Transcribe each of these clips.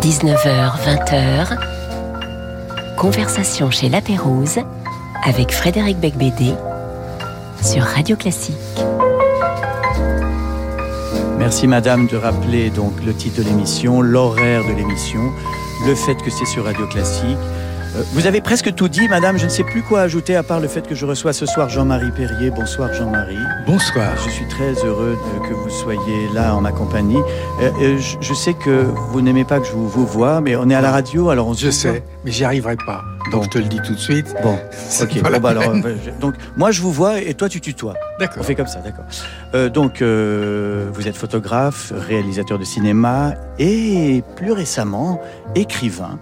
19h, 20h, conversation chez La Pérouse avec Frédéric Becbédé sur Radio Classique. Merci madame de rappeler donc le titre de l'émission, l'horaire de l'émission, le fait que c'est sur Radio Classique. Euh, vous avez presque tout dit, madame. Je ne sais plus quoi ajouter à part le fait que je reçois ce soir Jean-Marie Perrier. Bonsoir, Jean-Marie. Bonsoir. Je suis très heureux de, que vous soyez là en ma compagnie. Euh, euh, je, je, sais que vous n'aimez pas que je vous, vous vois, mais on est à la radio, alors on Je sais, mais j'y arriverai pas. Donc bon. je te le dis tout de suite. Bon, ok. Bon, bah, alors, donc moi je vous vois et toi tu tutoies. D'accord. On fait comme ça, d'accord. Euh, donc euh, vous êtes photographe, réalisateur de cinéma et plus récemment écrivain.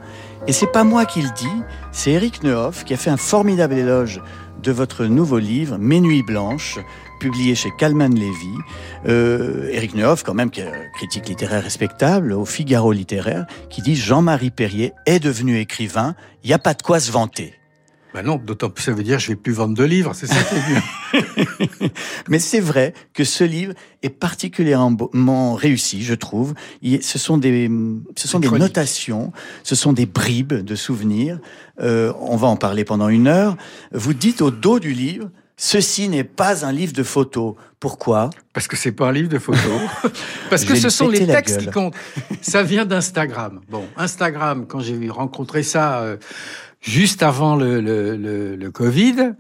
Et c'est pas moi qui le dis, c'est Eric Nehoff qui a fait un formidable éloge de votre nouveau livre, Mes Nuits Blanches, publié chez Calman Levy. Euh, Eric Nehoff, quand même, qui est critique littéraire respectable, au Figaro littéraire, qui dit Jean-Marie Perrier est devenu écrivain, il n'y a pas de quoi se vanter. Ben non, d'autant plus ça veut dire que je vais plus vendre de livres, c'est ça qui est bien. Mais c'est vrai que ce livre est particulièrement réussi, je trouve. Ce sont des, ce sont des notations, ce sont des bribes de souvenirs. Euh, on va en parler pendant une heure. Vous dites au dos du livre, Ceci n'est pas un livre de photos. Pourquoi? Parce que c'est pas un livre de photos. Parce que ce sont les textes qui comptent. Ça vient d'Instagram. Bon, Instagram, quand j'ai rencontré ça euh, juste avant le, le, le, le Covid,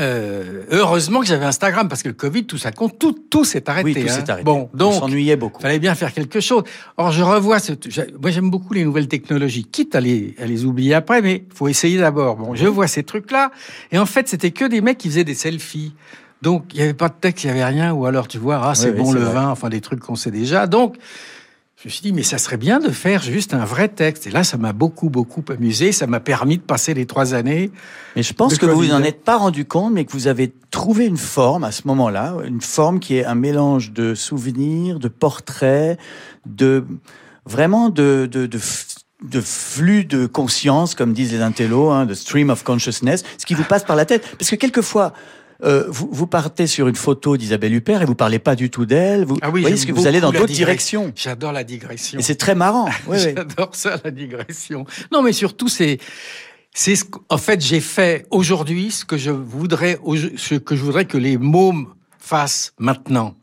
euh, heureusement que j'avais Instagram parce que le Covid, tout ça compte, tout, tout s'est arrêté. Oui, tout hein. s'est arrêté. Bon, donc, s'ennuyait beaucoup. Fallait bien faire quelque chose. Or, je revois ce, moi j'aime beaucoup les nouvelles technologies, quitte à les, à les oublier après, mais faut essayer d'abord. Bon, je vois ces trucs-là, et en fait, c'était que des mecs qui faisaient des selfies. Donc, il n'y avait pas de texte, il n'y avait rien, ou alors tu vois, ah, c'est oui, bon oui, le vrai. vin, enfin des trucs qu'on sait déjà. Donc, je me suis dit, mais ça serait bien de faire juste un vrai texte. Et là, ça m'a beaucoup, beaucoup amusé. Ça m'a permis de passer les trois années. Mais je pense que vous Covid. vous en êtes pas rendu compte, mais que vous avez trouvé une forme à ce moment-là, une forme qui est un mélange de souvenirs, de portraits, de vraiment de, de, de flux de conscience, comme disent les intellos, hein, de stream of consciousness, ce qui vous passe par la tête. Parce que quelquefois, euh, vous, vous partez sur une photo d'Isabelle Huppert et vous parlez pas du tout d'elle. Vous, Ah oui, voyez ce que vous allez dans d'autres directions. J'adore la digression. Et c'est très marrant. Oui, oui. J'adore ça, la digression. Non, mais surtout, c'est, c'est ce qu'en fait, j'ai fait aujourd'hui ce que je voudrais, ce que je voudrais que les mômes fassent maintenant.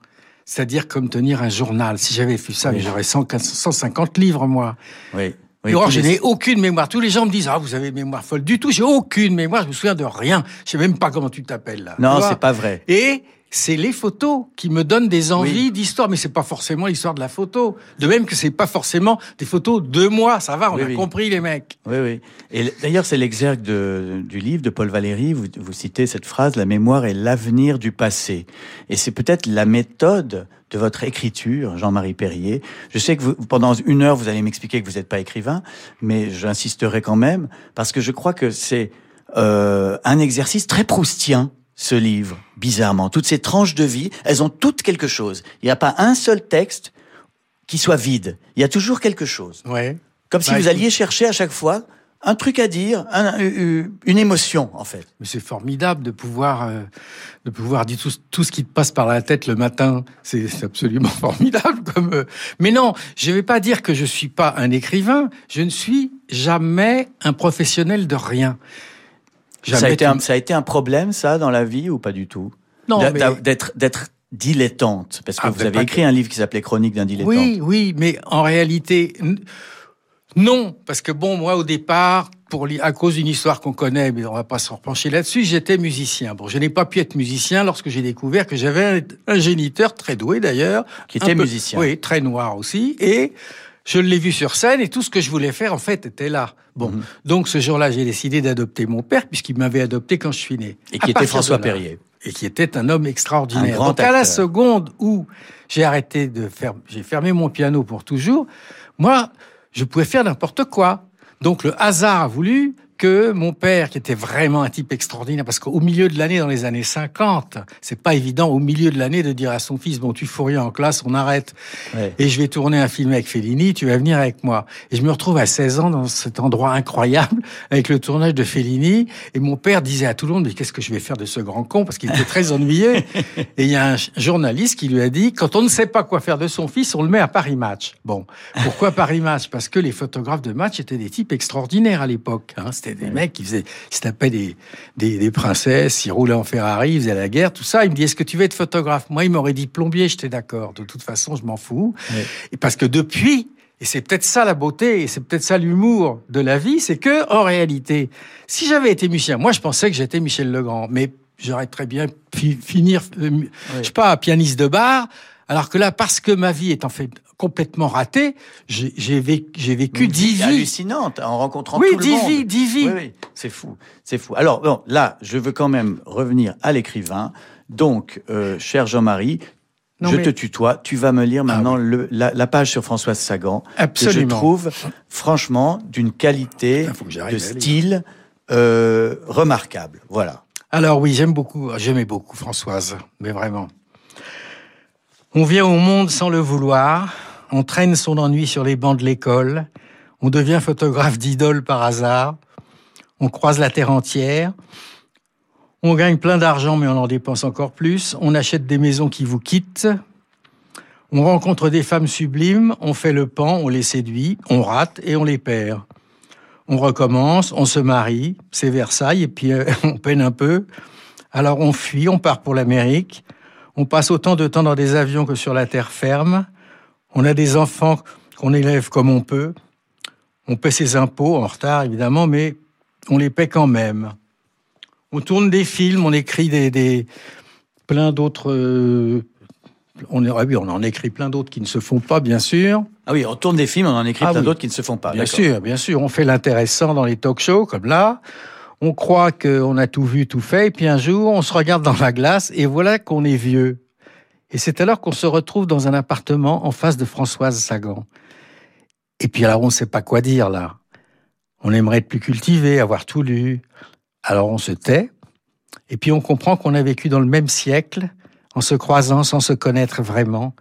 C'est-à-dire comme tenir un journal. Si j'avais fait ça, Oui. j'aurais 100 150 livres, moi. oui. Oui. Je n'ai aucune mémoire. Tous les gens me disent, ah, vous avez une mémoire folle. Du tout, j'ai aucune mémoire. Je me souviens de rien. Je sais même pas comment tu t'appelles, là. Non, c'est pas vrai. et c'est les photos qui me donnent des envies Oui. d'histoire, mais c'est pas forcément l'histoire de la photo. De même que c'est pas forcément des photos de moi. Ça va, on Oui, a oui. compris les mecs. Oui, oui. Et d'ailleurs, c'est l'exergue de- du livre de Paul Valéry. Vous, vous citez cette phrase La mémoire est l'avenir du passé. Et c'est peut-être la méthode de votre écriture, Jean-Marie Perrier. Je sais que vous, pendant une heure, vous allez m'expliquer que vous n'êtes pas écrivain, mais j'insisterai quand même, parce que je crois que c'est euh, un exercice très proustien, ce livre, bizarrement. Toutes ces tranches de vie, elles ont toutes quelque chose. Il n'y a pas un seul texte qui soit vide. Il y a toujours quelque chose. Ouais. Comme si Bah, vous alliez chercher à chaque fois un truc à dire, un- une émotion en fait. Mais c'est formidable de pouvoir, euh, de pouvoir dire tout, tout ce qui te passe par la tête le matin. C'est absolument formidable. Comme, euh, Mais non, je vais pas dire que je suis pas un écrivain. Je ne suis jamais un professionnel de rien. Ça a, été un, ça a été un problème ça dans la vie ou pas du tout? Non, mais- D'être d'être dilettante. Parce que Ah, vous avez écrit un livre qui s'appelait Chronique d'un dilettante. Oui, oui, mais en réalité, non, parce que bon, moi au départ, pour à cause d'une histoire qu'on connaît, mais on va pas se repencher là-dessus, j'étais musicien. Bon, je n'ai pas pu être musicien lorsque j'ai découvert que j'avais un, un géniteur très doué d'ailleurs, Qui était peu- musicien. Oui, très noir aussi, et je l'ai vu sur scène et tout ce que je voulais faire en fait était là. Bon, Mhm. donc ce jour-là, j'ai décidé d'adopter mon père puisqu'il m'avait adopté quand je suis né. Et À qui était François Perrier. et qui était un homme extraordinaire. Un grand Donc à la seconde où j'ai arrêté de faire, j'ai fermé mon piano pour toujours, moi, je pouvais faire n'importe quoi. Donc le hasard a voulu que mon père, qui était vraiment un type extraordinaire, parce qu'au milieu de l'année, dans les années 50, c'est pas évident au milieu de l'année de dire à son fils, bon, tu fous rien en classe, on arrête. Et je vais tourner un film avec Fellini, tu vas venir avec moi. Et je me retrouve à 16 ans dans cet endroit incroyable, avec le tournage de Fellini. Et mon père disait à tout le monde, mais qu'est-ce que je vais faire de ce grand con? Parce qu'il était très ennuyeux. et il y a un journaliste qui lui a dit, quand on ne sait pas quoi faire de son fils, on le met à Paris Match. Bon. Pourquoi Paris Match? Parce que les photographes de match étaient des types extraordinaires à l'époque. Hein. C'était des mecs qui faisaient, ils se tapaient des, des, des, princesses, ils roulaient en Ferrari, ils faisaient la guerre, tout ça. Il me dit, est-ce que tu veux être photographe? Moi, il m'aurait dit plombier, j'étais d'accord. De toute façon, je m'en fous. Et parce que depuis, et c'est peut-être ça la beauté, et c'est peut-être ça l'humour de la vie, c'est que, en réalité, si j'avais été musicien, moi, je pensais que j'étais Michel Legrand, mais j'aurais très bien pu finir, euh, je sais pas, pianiste de bar, alors que là, parce que ma vie est en fait complètement ratée, j'ai vécu, vécu dix vies. hallucinante en rencontrant tout le monde. Oui, dix vies. Oui, oui, c'est fou, c'est fou. Alors bon, là, je veux quand même revenir à l'écrivain. Donc, euh, cher Jean-Marie, je te tutoie. Tu vas me lire ah maintenant le, la, page sur Françoise Sagan. Absolument. Que je trouve, franchement, d'une qualité, de style euh, remarquable. Voilà. Alors oui, j'aime beaucoup, j'aimais beaucoup Françoise, mais vraiment. On vient au monde sans le vouloir, on traîne son ennui sur les bancs de l'école, on devient photographe d'idole par hasard, on croise la terre entière, on gagne plein d'argent mais on en dépense encore plus, on achète des maisons qui vous quittent, on rencontre des femmes sublimes, on fait le pan, on les séduit, on rate et on les perd. On recommence, on se marie, c'est Versailles et puis euh, on peine un peu. Alors on fuit, on part pour l'Amérique, on passe autant de temps dans des avions que sur la terre ferme. On a des enfants qu'on élève comme on peut. On paie ses impôts en retard, évidemment, mais on les paie quand même. On tourne des films, on écrit des, plein d'autres. Euh, on, ah oui, on en écrit plein d'autres qui ne se font pas, bien sûr. Ah oui, on tourne des films, on en écrit ah plein d'autres qui ne se font pas. Bien sûr, bien sûr. On fait l'intéressant dans les talk-shows, comme là on croit qu'on a tout vu, tout fait, et puis un jour, on se regarde dans la glace, et voilà qu'on est vieux. Et c'est alors qu'on se retrouve dans un appartement en face de Françoise Sagan. Et puis alors, on ne sait pas quoi dire, là. On aimerait être plus cultivé, avoir tout lu. Alors on se tait, et puis on comprend qu'on a vécu dans le même siècle, en se croisant sans se connaître vraiment,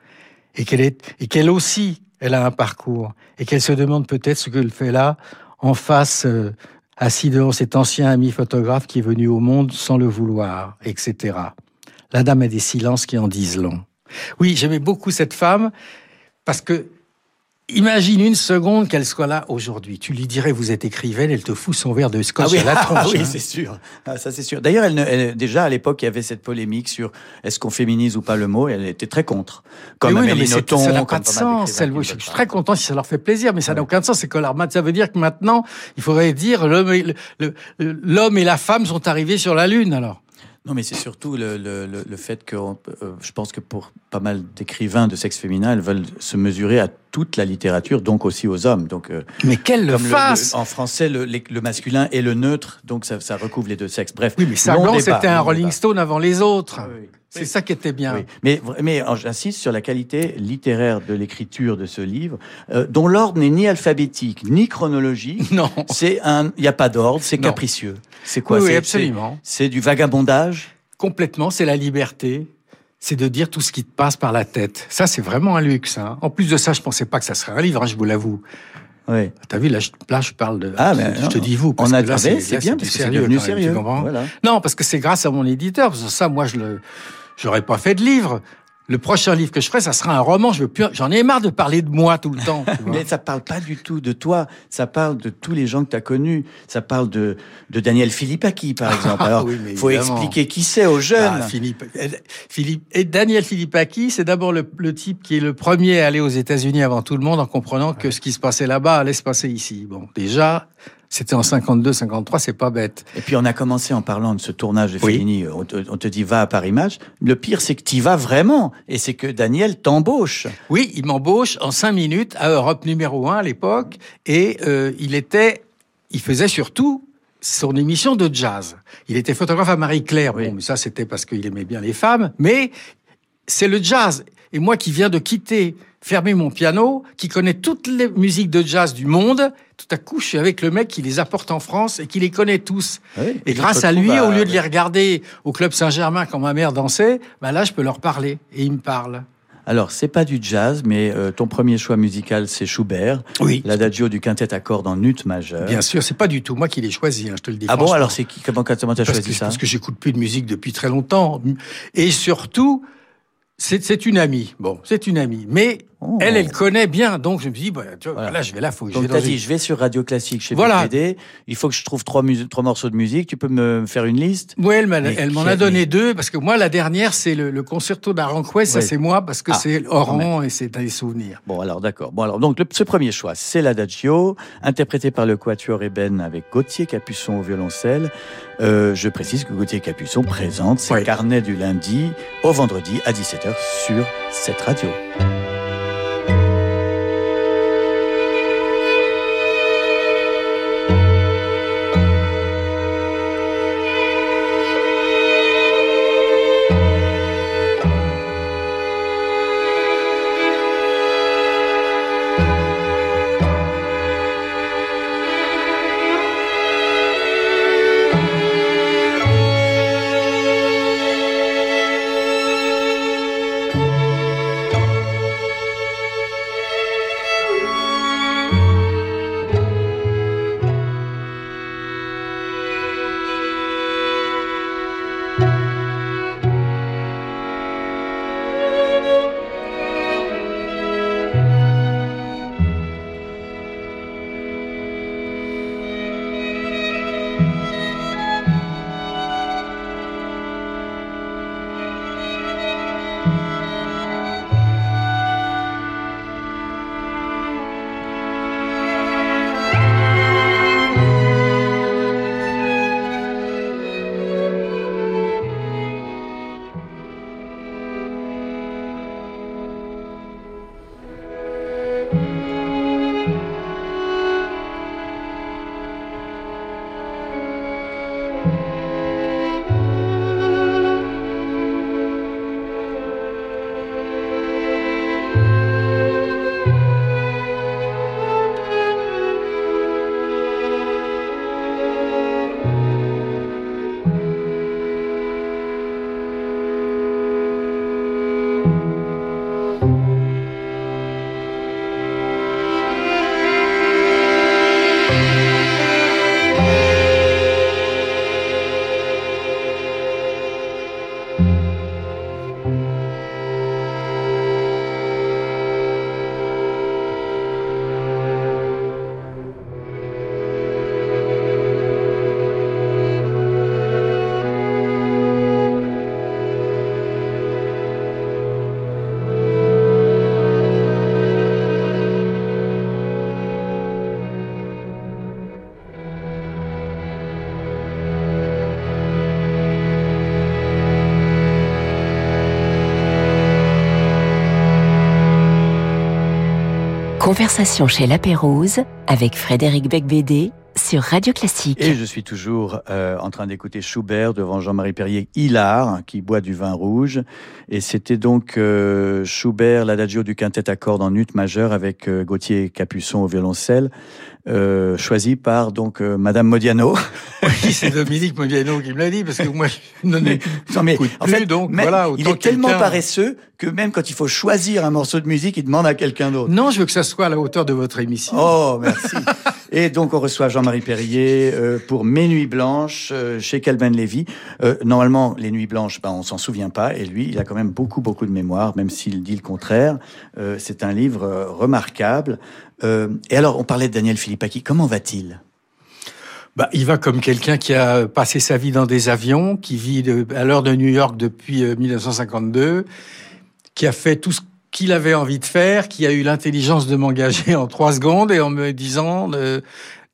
et qu'elle est, et qu'elle aussi, elle a un parcours, et qu'elle se demande peut-être ce qu'elle fait là, en face euh, assis devant cet ancien ami photographe qui est venu au monde sans le vouloir, etc. La dame a des silences qui en disent long. Oui, j'aimais beaucoup cette femme parce que Imagine une seconde qu'elle soit là aujourd'hui. Tu lui dirais, vous êtes écrivaine, elle te fout son verre de scotch ah à la tronche. Ah oui, c'est sûr. Ah, ça, c'est sûr. D'ailleurs, elle, déjà, à l'époque, il y avait cette polémique sur est-ce qu'on féminise ou pas le mot, elle était très contre. Comme oui, Amélie Nothomb, ça n'a pas de sens. je suis très content si ça leur fait plaisir, mais ça n'a aucun sens. C'est que ça veut dire que maintenant, il faudrait dire l'homme et, l'homme et la femme sont arrivés sur la Lune, alors. Non, mais c'est surtout le, le, le fait que euh, je pense que pour pas mal d'écrivains de sexe féminin, elles veulent se mesurer à toute la littérature, donc aussi aux hommes. Donc, euh, mais qu'elle le fasse En français, le, masculin et le neutre, donc ça, ça recouvre les deux sexes. Bref, oui, mais Sagan, c'était un Rolling Stone avant les autres. oui. C'est ça qui était bien. Mais, mais j'insiste sur la qualité littéraire de l'écriture de ce livre, euh, dont l'ordre n'est ni alphabétique ni chronologique. Non. C'est un, il n'y a pas d'ordre, c'est capricieux. C'est quoi? Oui, absolument. C'est du vagabondage? Complètement, c'est la liberté. C'est de dire tout ce qui te passe par la tête. Ça, c'est vraiment un luxe. Hein. En plus de ça, je pensais pas que ça serait un livre, hein, je vous l'avoue. Oui. T'as vu, là je, là, je parle de. Ah, mais je te dis vous. Parce on a que c'est bien, parce que c'est devenu sérieux. Voilà. Non, parce que c'est grâce à mon éditeur. Parce que ça, moi, je le, J'aurais pas fait de livre. Le prochain livre que je ferai, ça sera un roman. Je veux plus, j'en ai marre de parler de moi tout le temps. Mais ça parle pas du tout de toi. Ça parle de tous les gens que tu as connus. Ça parle de, de Daniel Philippaki, par exemple. Alors, il faut expliquer qui c'est aux jeunes. Ah, Philippe, Philippe, et Daniel Philippaki, c'est d'abord le, le, type qui est le premier à aller aux États-Unis avant tout le monde en comprenant que ce qui se passait là-bas allait se passer ici. Bon, déjà, c'était en 52, 53, c'est pas bête. Et puis on a commencé en parlant de ce tournage de Fellini. On, te, dit va à Paris Match. Le pire, c'est que tu vas vraiment. Et c'est que Daniel t'embauche. Oui, il m'embauche en cinq minutes à Europe numéro 1 à l'époque. Et euh, il était, il faisait surtout son émission de jazz. Il était photographe à Marie-Claire. Bon, mais ça, c'était parce qu'il aimait bien les femmes. Mais c'est le jazz. Et moi qui viens de quitter, fermer mon piano, qui connaît toutes les musiques de jazz du monde, tout à coup, je suis avec le mec qui les apporte en France et qui les connaît tous. et grâce à lui, au lieu de les regarder au Club Saint-Germain quand ma mère dansait, bah là, je peux leur parler. Et ils me parlent. Alors, c'est pas du jazz, mais euh, ton premier choix musical, c'est Schubert. Oui. L'adagio du quintet à cordes en ut majeur. Bien sûr, c'est pas du tout moi qui l'ai choisi, hein, je te le dis. Ah bon, alors c'est qui Comment tu as choisi ça Parce que j'écoute plus de musique depuis très longtemps. Et surtout, c'est une amie. Bon, c'est une amie. Mais Oh. Elle, elle connaît bien, donc je me dis, bah, tu vois, là, je vais là, faut que donc, je vais. dit, je vais sur Radio Classique chez voilà. Il faut que je trouve trois, trois morceaux de musique. Tu peux me faire une liste Oui, elle m'en a donné deux parce que moi, la dernière, c'est le, le, concerto d'Aranjuez. Ça, c'est moi parce que ah, c'est Oran et c'est des souvenirs. Bon, alors d'accord. Bon, alors donc ce premier choix, c'est l'Adagio, interprété par le Quatuor Eben avec Gauthier Capuçon au violoncelle. Euh, je précise que Gauthier Capuçon présente ses carnets du lundi au vendredi à 17h sur cette radio. Conversation chez La Pérouse avec Frédéric Becbédé sur Radio Classique. Et je suis toujours euh, en train d'écouter Schubert devant Jean-Marie Perrier Hilar qui boit du vin rouge. Et c'était donc euh, Schubert, l'adagio du quintet à cordes en ut majeur avec euh, Gauthier Capuçon au violoncelle. Euh, choisi par donc euh, Madame Modiano. Oui, c'est Dominique Modiano qui me l'a dit parce que moi je non, mais, non, mais en fait, donc voilà. Il est tellement paresseux que même quand il faut choisir un morceau de musique, il demande à quelqu'un d'autre. Non, je veux que ça soit à la hauteur de votre émission. Oh, merci. Et donc on reçoit Jean-Marie Perrier euh, pour Mes Nuits Blanches chez Calvin Lévy. normalement, les Nuits Blanches, ben, on s'en souvient pas, et lui, il a quand même beaucoup beaucoup de mémoire, même s'il dit le contraire. c'est un livre remarquable. Euh, et alors, on parlait de Daniel Philippaki. Comment va-t-il? Bah, il va comme quelqu'un qui a passé sa vie dans des avions, qui vit à l'heure de New York depuis 1952, euh, qui a fait tout ce qu'il avait envie de faire, qui a eu l'intelligence de m'engager en trois secondes et en me disant, euh,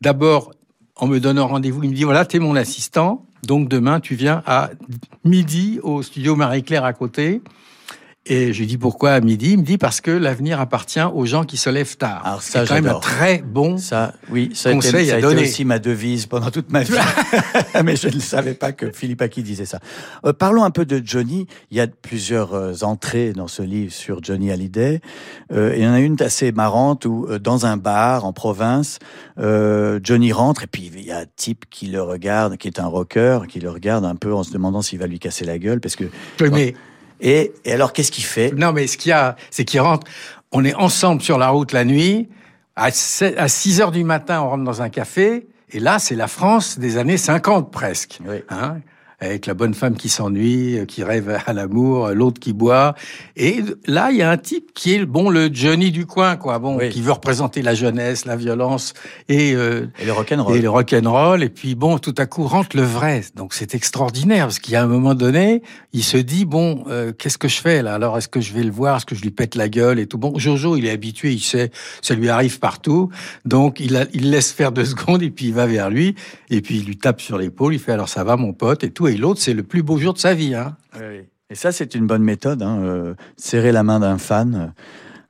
d'abord, en me donnant rendez-vous, il me dit, voilà, t'es mon assistant, donc demain, tu viens à midi au studio Marie-Claire à côté. Et je lui dis pourquoi à midi? Il me dit parce que l'avenir appartient aux gens qui se lèvent tard. Alors ça, c'est quand même un très bon ça, oui, ça conseil a été, ça a été aussi ma devise pendant toute ma vie. Mais je ne savais pas que Philippe Aki disait ça. Euh, parlons un peu de Johnny. Il y a plusieurs euh, entrées dans ce livre sur Johnny Hallyday. Euh, il y en a une assez marrante où, euh, dans un bar en province, euh, Johnny rentre et puis il y a un type qui le regarde, qui est un rocker, qui le regarde un peu en se demandant s'il va lui casser la gueule parce que. Et, et alors, qu'est-ce qu'il fait? Non, mais ce qu'il y a, c'est qu'il rentre. On est ensemble sur la route la nuit. À 6 heures du matin, on rentre dans un café. Et là, c'est la France des années 50 presque. Oui. Hein? Avec la bonne femme qui s'ennuie, euh, qui rêve à l'amour, euh, l'autre qui boit. Et là, il y a un type qui est bon le Johnny du coin, quoi. Bon, qui veut représenter la jeunesse, la violence et, euh, et le rock'n'roll. Et le rock'n'roll. Et puis bon, tout à coup rentre le vrai. Donc c'est extraordinaire parce qu'il y a un moment donné, il se dit bon, euh, qu'est-ce que je fais là? Alors est-ce que je vais le voir? Est-ce que je lui pète la gueule et tout? Bon, Jojo, il est habitué, il sait, ça lui arrive partout. Donc il, a, il laisse faire deux secondes et puis il va vers lui et puis il lui tape sur l'épaule. Il fait alors ça va mon pote? et tout et l'autre, c'est le plus beau jour de sa vie. Hein. Et ça, c'est une bonne méthode, hein, euh, serrer la main d'un fan euh,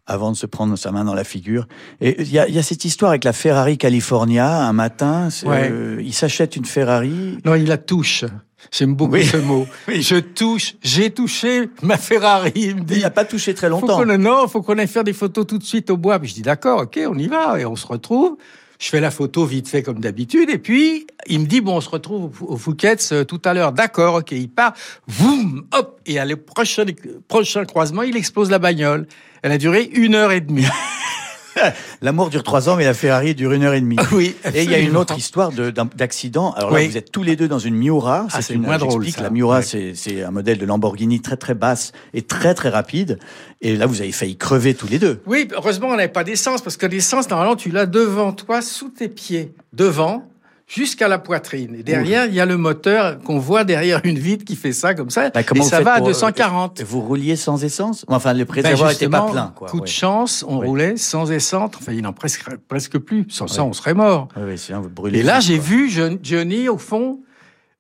avant de se prendre sa main dans la figure. Et il y a, cette histoire avec la Ferrari California. Un matin, euh, il s'achète une Ferrari. Non, il la touche. J'aime beaucoup ce mot. Je touche, j'ai touché ma Ferrari. Il me dit. Il n'a pas touché très longtemps. Faut non, faut qu'on aille faire des photos tout de suite au bois. Puis je dis d'accord, ok, on y va et on se retrouve. Je fais la photo vite fait comme d'habitude, et puis il me dit bon, on se retrouve au Fouquet's euh, tout à l'heure. D'accord, ok. Il part, boum, hop, et à le prochain, prochain croisement, il explose la bagnole. Elle a duré une heure et demie. L'amour dure trois ans, mais la Ferrari dure une heure et demie. Oui. Et il y a une autre histoire d'accident. Alors là, vous êtes tous les deux dans une Miura. Ah, c'est moins drôle. La Miura, c'est un modèle de Lamborghini très très basse et très très rapide. Et là, vous avez failli crever tous les deux. Oui, heureusement, on n'avait pas d'essence parce que l'essence, normalement, tu l'as devant toi, sous tes pieds, devant jusqu'à la poitrine. Et derrière, il y a le moteur qu'on voit derrière une vitre qui fait ça comme ça. Bah, et ça va à 240. Euh, vous rouliez sans essence? Enfin, le préservoir n'était ben, pas plein. Quoi. Coup de chance, on roulait sans essence. Enfin, il n'en presque, presque plus. Sans ça, on serait mort. Sinon vous brûlez. Et là, j'ai vu Johnny, au fond,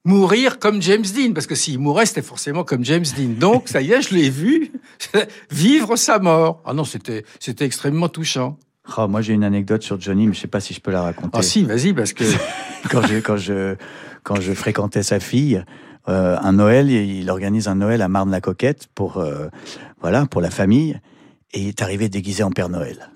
mourir comme James Dean. Parce que s'il mourait, c'était forcément comme James Dean. Donc, ça y est, je l'ai vu vivre sa mort. Ah non, c'était extrêmement touchant. Oh, moi, j'ai une anecdote sur Johnny, mais je sais pas si je peux la raconter. Ah si, vas-y, parce que quand je quand je quand je fréquentais sa fille, euh, un Noël, il organise un Noël à Marne-la-Coquette pour euh, voilà pour la famille, et il est arrivé déguisé en Père Noël.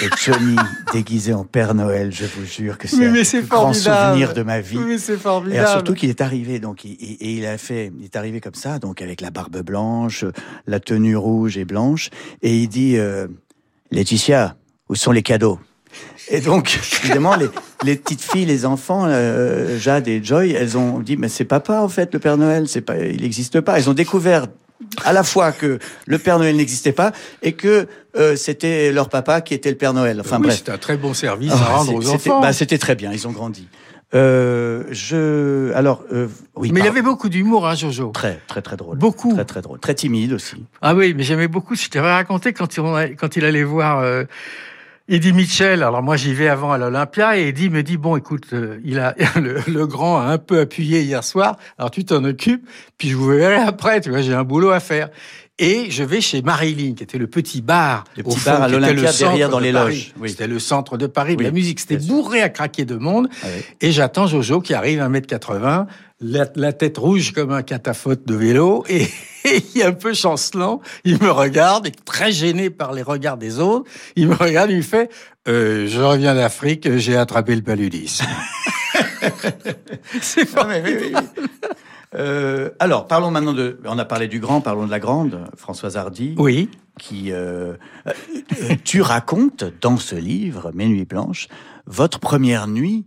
Et Johnny déguisé en Père Noël, je vous jure que c'est un grand souvenir de ma vie. Oui, c'est formidable. Et surtout qu'il est arrivé, donc, et, il a fait, il est arrivé comme ça, donc avec la barbe blanche, la tenue rouge et blanche, et il dit, euh, Laetitia, où sont les cadeaux et donc, évidemment, les, les, petites filles, les enfants, euh, Jade et Joy, elles ont dit, mais c'est papa, en fait, le Père Noël, c'est pas, il n'existe pas. Elles ont découvert à la fois que le Père Noël n'existait pas et que euh, c'était leur papa qui était le Père Noël. Enfin oui, bref. C'était un très bon service à ah, rendre aux enfants. Bah, c'était très bien, ils ont grandi. Euh, je alors euh, oui. Mais il avait beaucoup d'humour, hein, Jojo. Très très très drôle. Beaucoup. Très très drôle. Très timide aussi. Ah oui, mais j'aimais beaucoup. Je t'avais raconté quand il, quand il allait voir. Euh, Eddie Mitchell, alors moi j'y vais avant à l'Olympia et Eddie me dit bon écoute, euh, il a le, grand a un peu appuyé hier soir, alors tu t'en occupes, puis je vous verrai après, tu vois j'ai un boulot à faire. Et je vais chez Marilyn, qui était le petit bar. Le petit bar à l'Olympia derrière dans les loges. C'était le centre de Paris. la musique, c'était bourré à craquer de monde. Ah et j'attends Jojo qui arrive à 1m80, la, tête rouge comme un catafote de vélo. Et, il est un peu chancelant. Il me regarde, et très gêné par les regards des autres. Il me regarde, il me fait euh, Je reviens d'Afrique, j'ai attrapé le paludisme. C'est pas euh, alors, parlons maintenant de. On a parlé du grand, parlons de la grande, Françoise Hardy. Oui. Qui, euh, euh, tu racontes dans ce livre, Mes nuits blanches, votre première nuit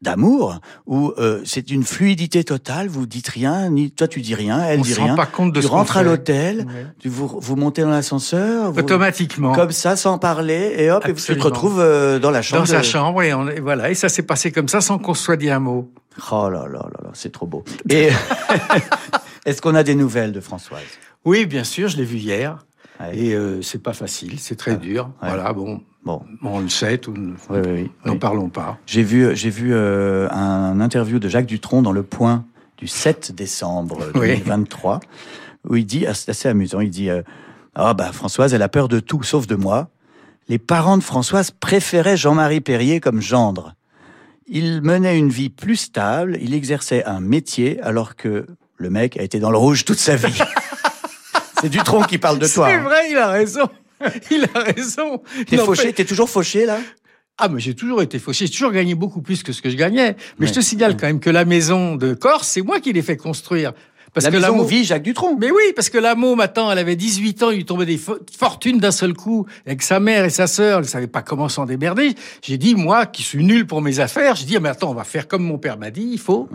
d'amour où c'est une fluidité totale. Vous dites rien, ni toi tu dis rien, elle on dit rien. Pas compte de tu rentres à l'hôtel, vous, vous montez dans l'ascenseur, automatiquement, comme ça, sans parler, et hop, et tu te retrouves dans la chambre. Dans sa chambre, et, on, voilà, et ça s'est passé comme ça, sans qu'on se soit dit un mot. Oh là là là là, c'est trop beau. Et est-ce qu'on a des nouvelles de Françoise? Oui, bien sûr, je l'ai vue hier. Et euh, c'est pas facile, c'est très dur. Voilà, bon, bon, on le sait, n'en parlons pas. J'ai vu, j'ai vu euh, un interview de Jacques Dutronc dans Le Point du 7 décembre 2023 où il dit, ah, c'est assez amusant, il dit, euh, ah bah Françoise, elle a peur de tout, sauf de moi. Les parents de Françoise préféraient Jean-Marie Perrier comme gendre. Il menait une vie plus stable, il exerçait un métier, alors que le mec a été dans le rouge toute sa vie. c'est Dutronc qui parle de toi. C'est hein. vrai, il a raison. Il a raison. T'es fauché, t'es toujours fauché là? Ah, mais j'ai toujours été fauché. J'ai toujours gagné beaucoup plus que ce que je gagnais. Mais je te signale quand même que la maison de Corse, c'est moi qui l'ai fait construire. Parce la que maison vit Jacques Dutronc. Mais oui, parce que la môme, attends, elle avait 18 ans, il lui tombait des fortunes d'un seul coup, avec sa mère et sa sœur, elle savait pas comment s'en démerder. J'ai dit, moi, qui suis nul pour mes affaires, j'ai dit, ah, mais attends, on va faire comme mon père m'a dit, il faut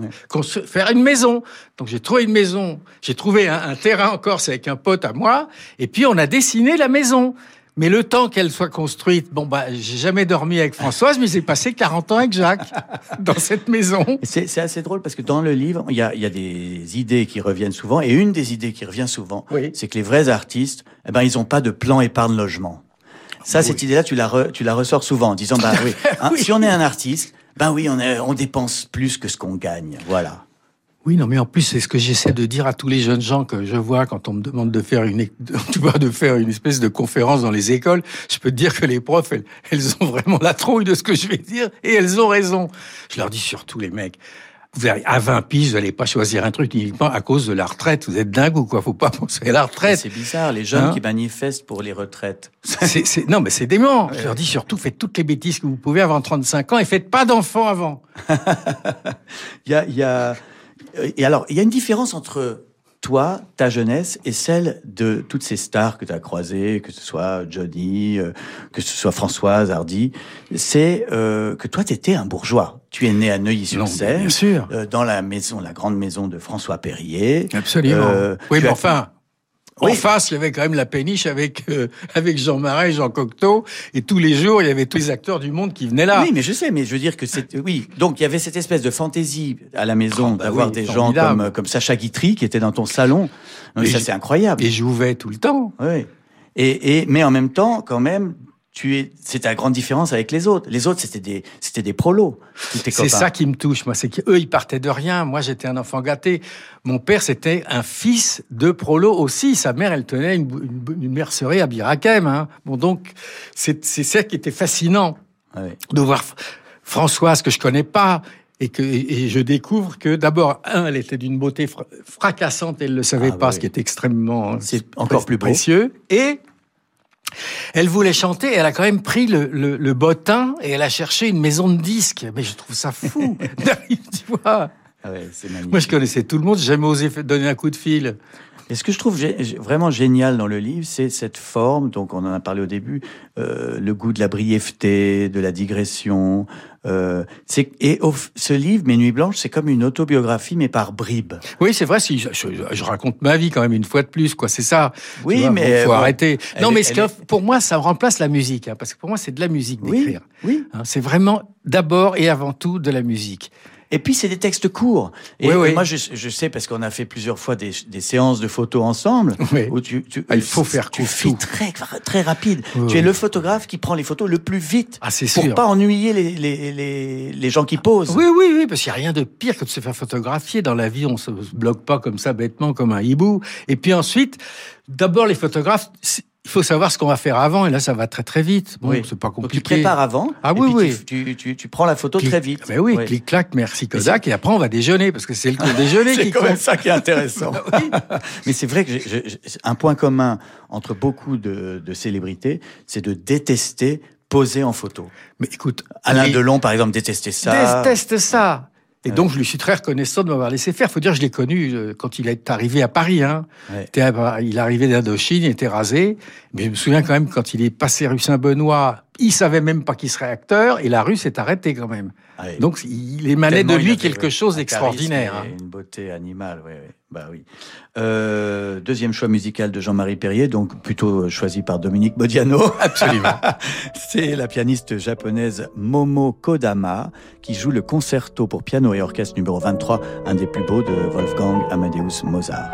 faire une maison. Donc j'ai trouvé une maison, j'ai trouvé un, un terrain en Corse avec un pote à moi, et puis on a dessiné la maison. Mais le temps qu'elle soit construite, bon, bah, j'ai jamais dormi avec Françoise, mais j'ai passé 40 ans avec Jacques dans cette maison. C'est assez drôle parce que dans le livre, il y a, y a, des idées qui reviennent souvent. Et une des idées qui revient souvent, c'est que les vrais artistes, eh ben, ils ont pas de plan épargne logement. Ça, cette idée-là, tu la, tu la ressors souvent en disant, bah hein, oui, si on est un artiste, ben oui, on, est, on dépense plus que ce qu'on gagne. Voilà. Oui, non, mais en plus, c'est ce que j'essaie de dire à tous les jeunes gens que je vois quand on me demande de faire une, tu vois, de faire une espèce de conférence dans les écoles. Je peux te dire que les profs, elles, elles ont vraiment la trouille de ce que je vais dire et elles ont raison. Je leur dis surtout, les mecs, vous avez, à 20 piges, vous n'allez pas choisir un truc uniquement à cause de la retraite. Vous êtes dingue ou quoi Faut pas penser à la retraite. C'est bizarre, les jeunes hein qui manifestent pour les retraites. non, mais c'est dément. Je leur dis surtout, faites toutes les bêtises que vous pouvez avant 35 ans et faites pas d'enfants avant. il y a, il y a et alors, il y a une différence entre toi, ta jeunesse, et celle de toutes ces stars que tu as croisées, que ce soit Johnny, euh, que ce soit Françoise Hardy, c'est euh, que toi, tu étais un bourgeois. Tu es né à Neuilly-sur-Seine, bien sûr, euh, dans la maison, la grande maison de François Perrier. Absolument. oui, mais enfin, en face, il y avait quand même la péniche avec euh, avec Jean Marais, Jean Cocteau, et tous les jours, il y avait tous les acteurs du monde qui venaient là. Oui, mais je sais, mais je veux dire que c'est oui. Donc il y avait cette espèce de fantaisie à la maison ah, bah d'avoir des gens comme comme Sacha Guitry qui était dans ton salon. ça c'est incroyable. Et jouais tout le temps. Oui. Et, et mais en même temps, quand même, tu es, c'était la grande différence avec les autres. Les autres, c'était des, c'était des prolos. C'est ça qui me touche, moi. C'est qu'eux, ils partaient de rien. Moi, j'étais un enfant gâté. Mon père, c'était un fils de prolo aussi. Sa mère, elle tenait une, une, mercerie à Birakem. Hein. Bon, donc, c'est, c'est ça qui était fascinant. Ah de voir Françoise, que je connais pas, et que et je découvre que d'abord un elle était d'une beauté fracassante elle le savait ah pas ce qui est extrêmement c'est encore plus précieux et elle voulait chanter, elle a quand même pris le, le, bottin et elle a cherché une maison de disques. Mais je trouve ça fou. tu vois. Ah Moi, je connaissais tout le monde, j'ai jamais osé donner un coup de fil. Et ce que je trouve vraiment génial dans le livre, c'est cette forme, donc on en a parlé au début, euh, le goût de la brièveté, de la digression. Euh, et ce livre, Mes Nuits Blanches, c'est comme une autobiographie, mais par bribes. Oui, c'est vrai. Si je, je, raconte ma vie quand même une fois de plus, quoi. C'est ça. Oui, mais faut arrêter. non, mais ce pour moi, ça remplace la musique, hein, parce que pour moi, c'est de la musique d'écrire. Oui. Hein, c'est vraiment d'abord et avant tout de la musique. Et puis c'est des textes courts. Et, moi je, je, sais parce qu'on a fait plusieurs fois des, des séances de photos ensemble où tu, tu ah, il faut faire tu fais très très rapide. Tu es le photographe qui prend les photos le plus vite ah, pour sûr. pas ennuyer les, les, les, les, gens qui posent. Oui oui oui parce qu'il y a rien de pire que de se faire photographier dans la vie. On se bloque pas comme ça bêtement comme un hibou. Et puis ensuite, d'abord les photographes il faut savoir ce qu'on va faire avant, et là, ça va très très vite. Bon, c'est pas compliqué. tu prépares avant. Ah oui, oui. Tu, tu, tu, prends la photo très vite. Mais oui, clic clac, merci Kodak, et après on va déjeuner parce que c'est le déjeuner. c'est quand même ça qui est intéressant. Mais c'est vrai que un point commun entre beaucoup de, de célébrités, c'est de détester poser en photo. Mais écoute, Alain Delon, par exemple, détestait ça. Déteste ça. Et donc, je lui suis très reconnaissant de m'avoir laissé faire. Faut dire, je l'ai connu euh, quand il est arrivé à Paris. Hein. Il arrivait d'Indochine, il était rasé. Mais je me souviens quand même quand il est passé rue Saint-Benoît, il savait même pas qu'il serait acteur et la rue s'est arrêtée quand même. Donc il émanait de lui quelque chose d'extraordinaire. Hein. Une beauté animale, oui. oui. Bah oui. Euh, deuxième choix musical de Jean-Marie Perrier, donc plutôt choisi par Dominique Modiano. Absolument. C'est la pianiste japonaise Momo Kodama qui joue le concerto pour piano et orchestre numéro 23, un des plus beaux de Wolfgang Amadeus Mozart.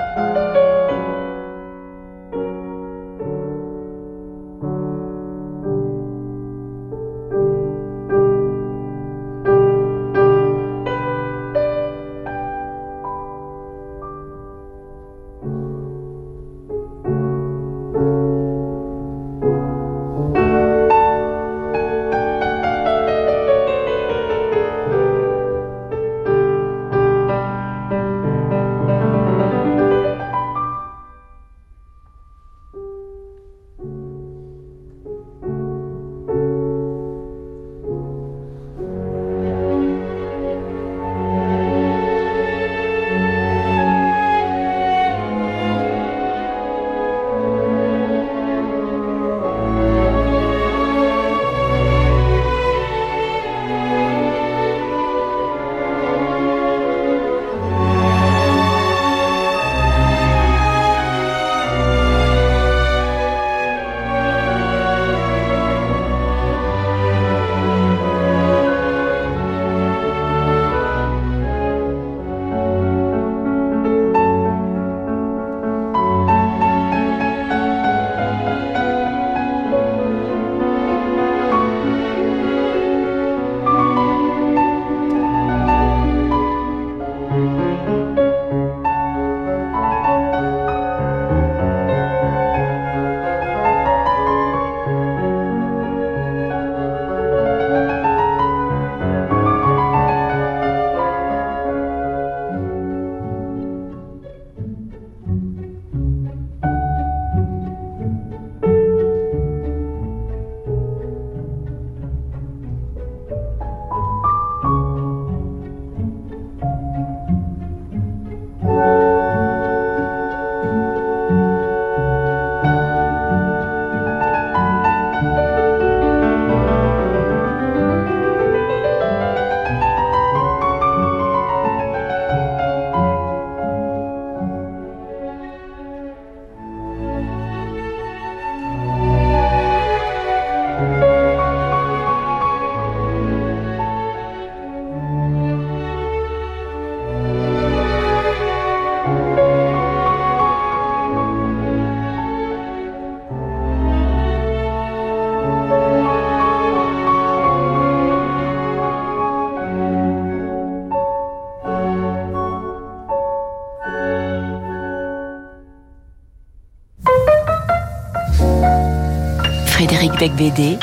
Becbédé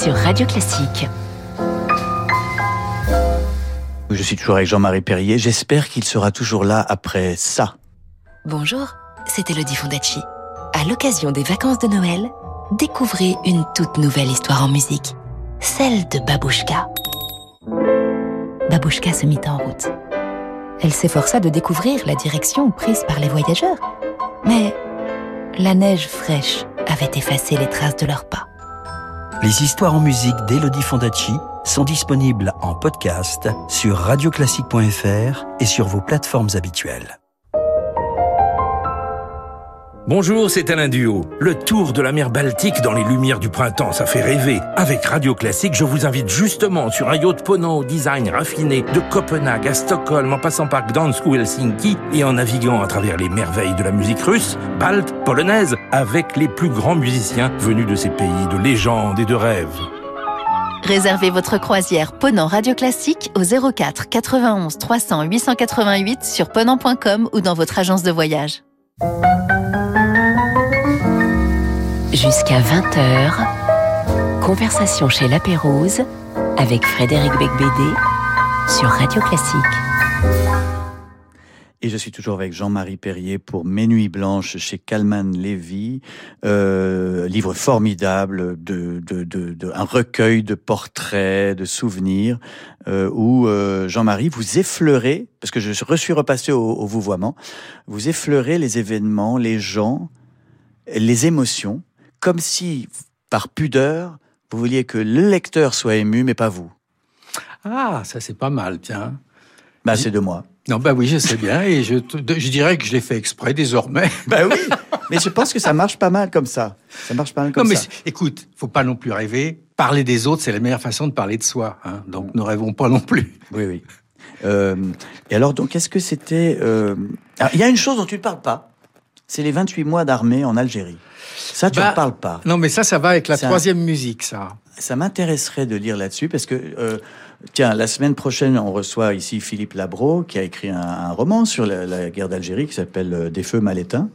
sur Radio Classique. Je suis toujours avec Jean-Marie Perrier. J'espère qu'il sera toujours là après ça. Bonjour, c'est Elodie Fondacci. À l'occasion des vacances de Noël, découvrez une toute nouvelle histoire en musique, celle de Babouchka. Babouchka se mit en route. Elle s'efforça de découvrir la direction prise par les voyageurs. Mais la neige fraîche avait effacé les traces de leurs pas. Les histoires en musique d'Elodie Fondacci sont disponibles en podcast sur radioclassique.fr et sur vos plateformes habituelles. Bonjour, c'est Alain Duo. Le tour de la mer Baltique dans les lumières du printemps, ça fait rêver. Avec Radio Classique, je vous invite justement sur un yacht Pono design raffiné de Copenhague à Stockholm en passant par Gdansk ou Helsinki et en naviguant à travers les merveilles de la musique russe, balte, polonaise, avec les plus grands musiciens venus de ces pays de légende et de rêve. Réservez votre croisière Ponant Radio Classique au 04 91 300 888 sur ponant.com ou dans votre agence de voyage. Jusqu'à 20h, conversation chez La Pérouse avec Frédéric Becbédé sur Radio Classique. Et je suis toujours avec Jean-Marie Perrier pour Mes Nuits Blanches chez Calman Lévy, euh, livre formidable, de, un recueil de portraits, de souvenirs, euh, où euh, Jean-Marie vous effleurez, parce que je suis repassé au, au vouvoiement, vous effleurez les événements, les gens, les émotions comme si, par pudeur, vous vouliez que le lecteur soit ému, mais pas vous. Ah, ça c'est pas mal, tiens. Bah, c'est de moi. Non, bah oui, je sais bien, et je, je dirais que je l'ai fait exprès désormais. Bah oui, mais je pense que ça marche pas mal comme ça. Ça marche pas mal comme non, mais ça. Écoute, faut pas non plus rêver. Parler des autres, c'est la meilleure façon de parler de soi. Hein. Donc, ne rêvons pas non plus. Oui, oui. Euh, et alors, donc, est-ce que c'était... Euh... Il y a une chose dont tu ne parles pas, c'est les 28 mois d'armée en Algérie. Ça, tu n'en bah, parles pas. Non, mais ça, ça va avec la troisième musique, ça. Ça m'intéresserait de lire là-dessus parce que, euh, tiens, la semaine prochaine, on reçoit ici Philippe Labro qui a écrit un, roman sur la, guerre d'Algérie qui s'appelle euh, Des feux mal éteints.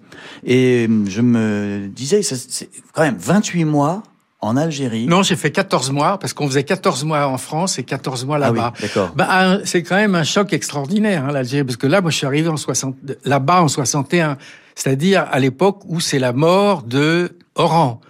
Et euh, je me disais, c'est quand même 28 mois en Algérie Non, j'ai fait 14 mois, parce qu'on faisait 14 mois en France et 14 mois là-bas. Ah oui, d'accord. Bah, c'est quand même un choc extraordinaire, hein, l'Algérie, parce que là, moi, je suis arrivé en 60, là-bas en 61 c'est-à-dire à, l'époque où c'est la mort de Oran.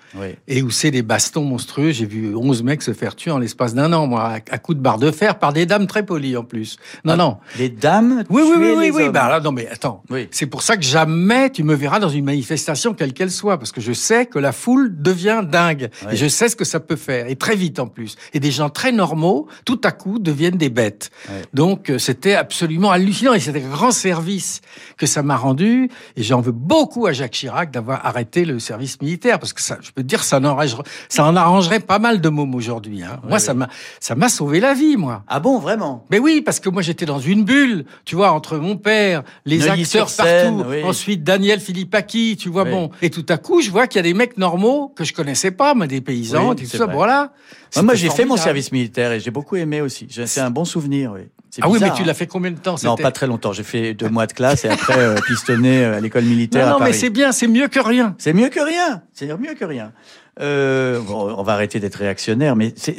Et où c'est des bastons monstrueux. J'ai vu 11 mecs se faire tuer en l'espace d'un an, moi, à, coups de barre de fer, par des dames très polies en plus. Non, ah, non. Les dames Oui, oui, oui, oui, oui. Bah, là, non, mais attends. C'est pour ça que jamais tu me verras dans une manifestation, quelle qu'elle soit, parce que je sais que la foule devient dingue. Et je sais ce que ça peut faire. Et très vite en plus. Et des gens très normaux, tout à coup, deviennent des bêtes. Donc, euh, c'était absolument hallucinant. Et c'était un grand service que ça m'a rendu. Et j'en veux beaucoup à Jacques Chirac d'avoir arrêté le service militaire, parce que ça, je peux te dire, ça ça en arrangerait pas mal de mômes aujourd'hui. Hein. moi, ça m'a, ça m'a sauvé la vie, moi. Ah bon, vraiment? Mais oui, parce que moi, j'étais dans une bulle, tu vois, entre mon père, les acteurs partout, ensuite Daniel Philippaki, tu vois, bon. Et tout à coup, je vois qu'il y a des mecs normaux que je connaissais pas, mais des paysans, tout ça, voilà. Moi, j'ai fait mon service militaire et j'ai beaucoup aimé aussi. C'est un bon souvenir, oui. Ah oui, mais tu l'as fait combien de temps Non, pas très longtemps. J'ai fait deux mois de classe et après euh, pistonné euh, à l'école militaire. Non, non mais c'est bien, c'est mieux que rien. C'est mieux que rien. C'est mieux que rien. Euh, bon, on va arrêter d'être réactionnaire, mais c'est.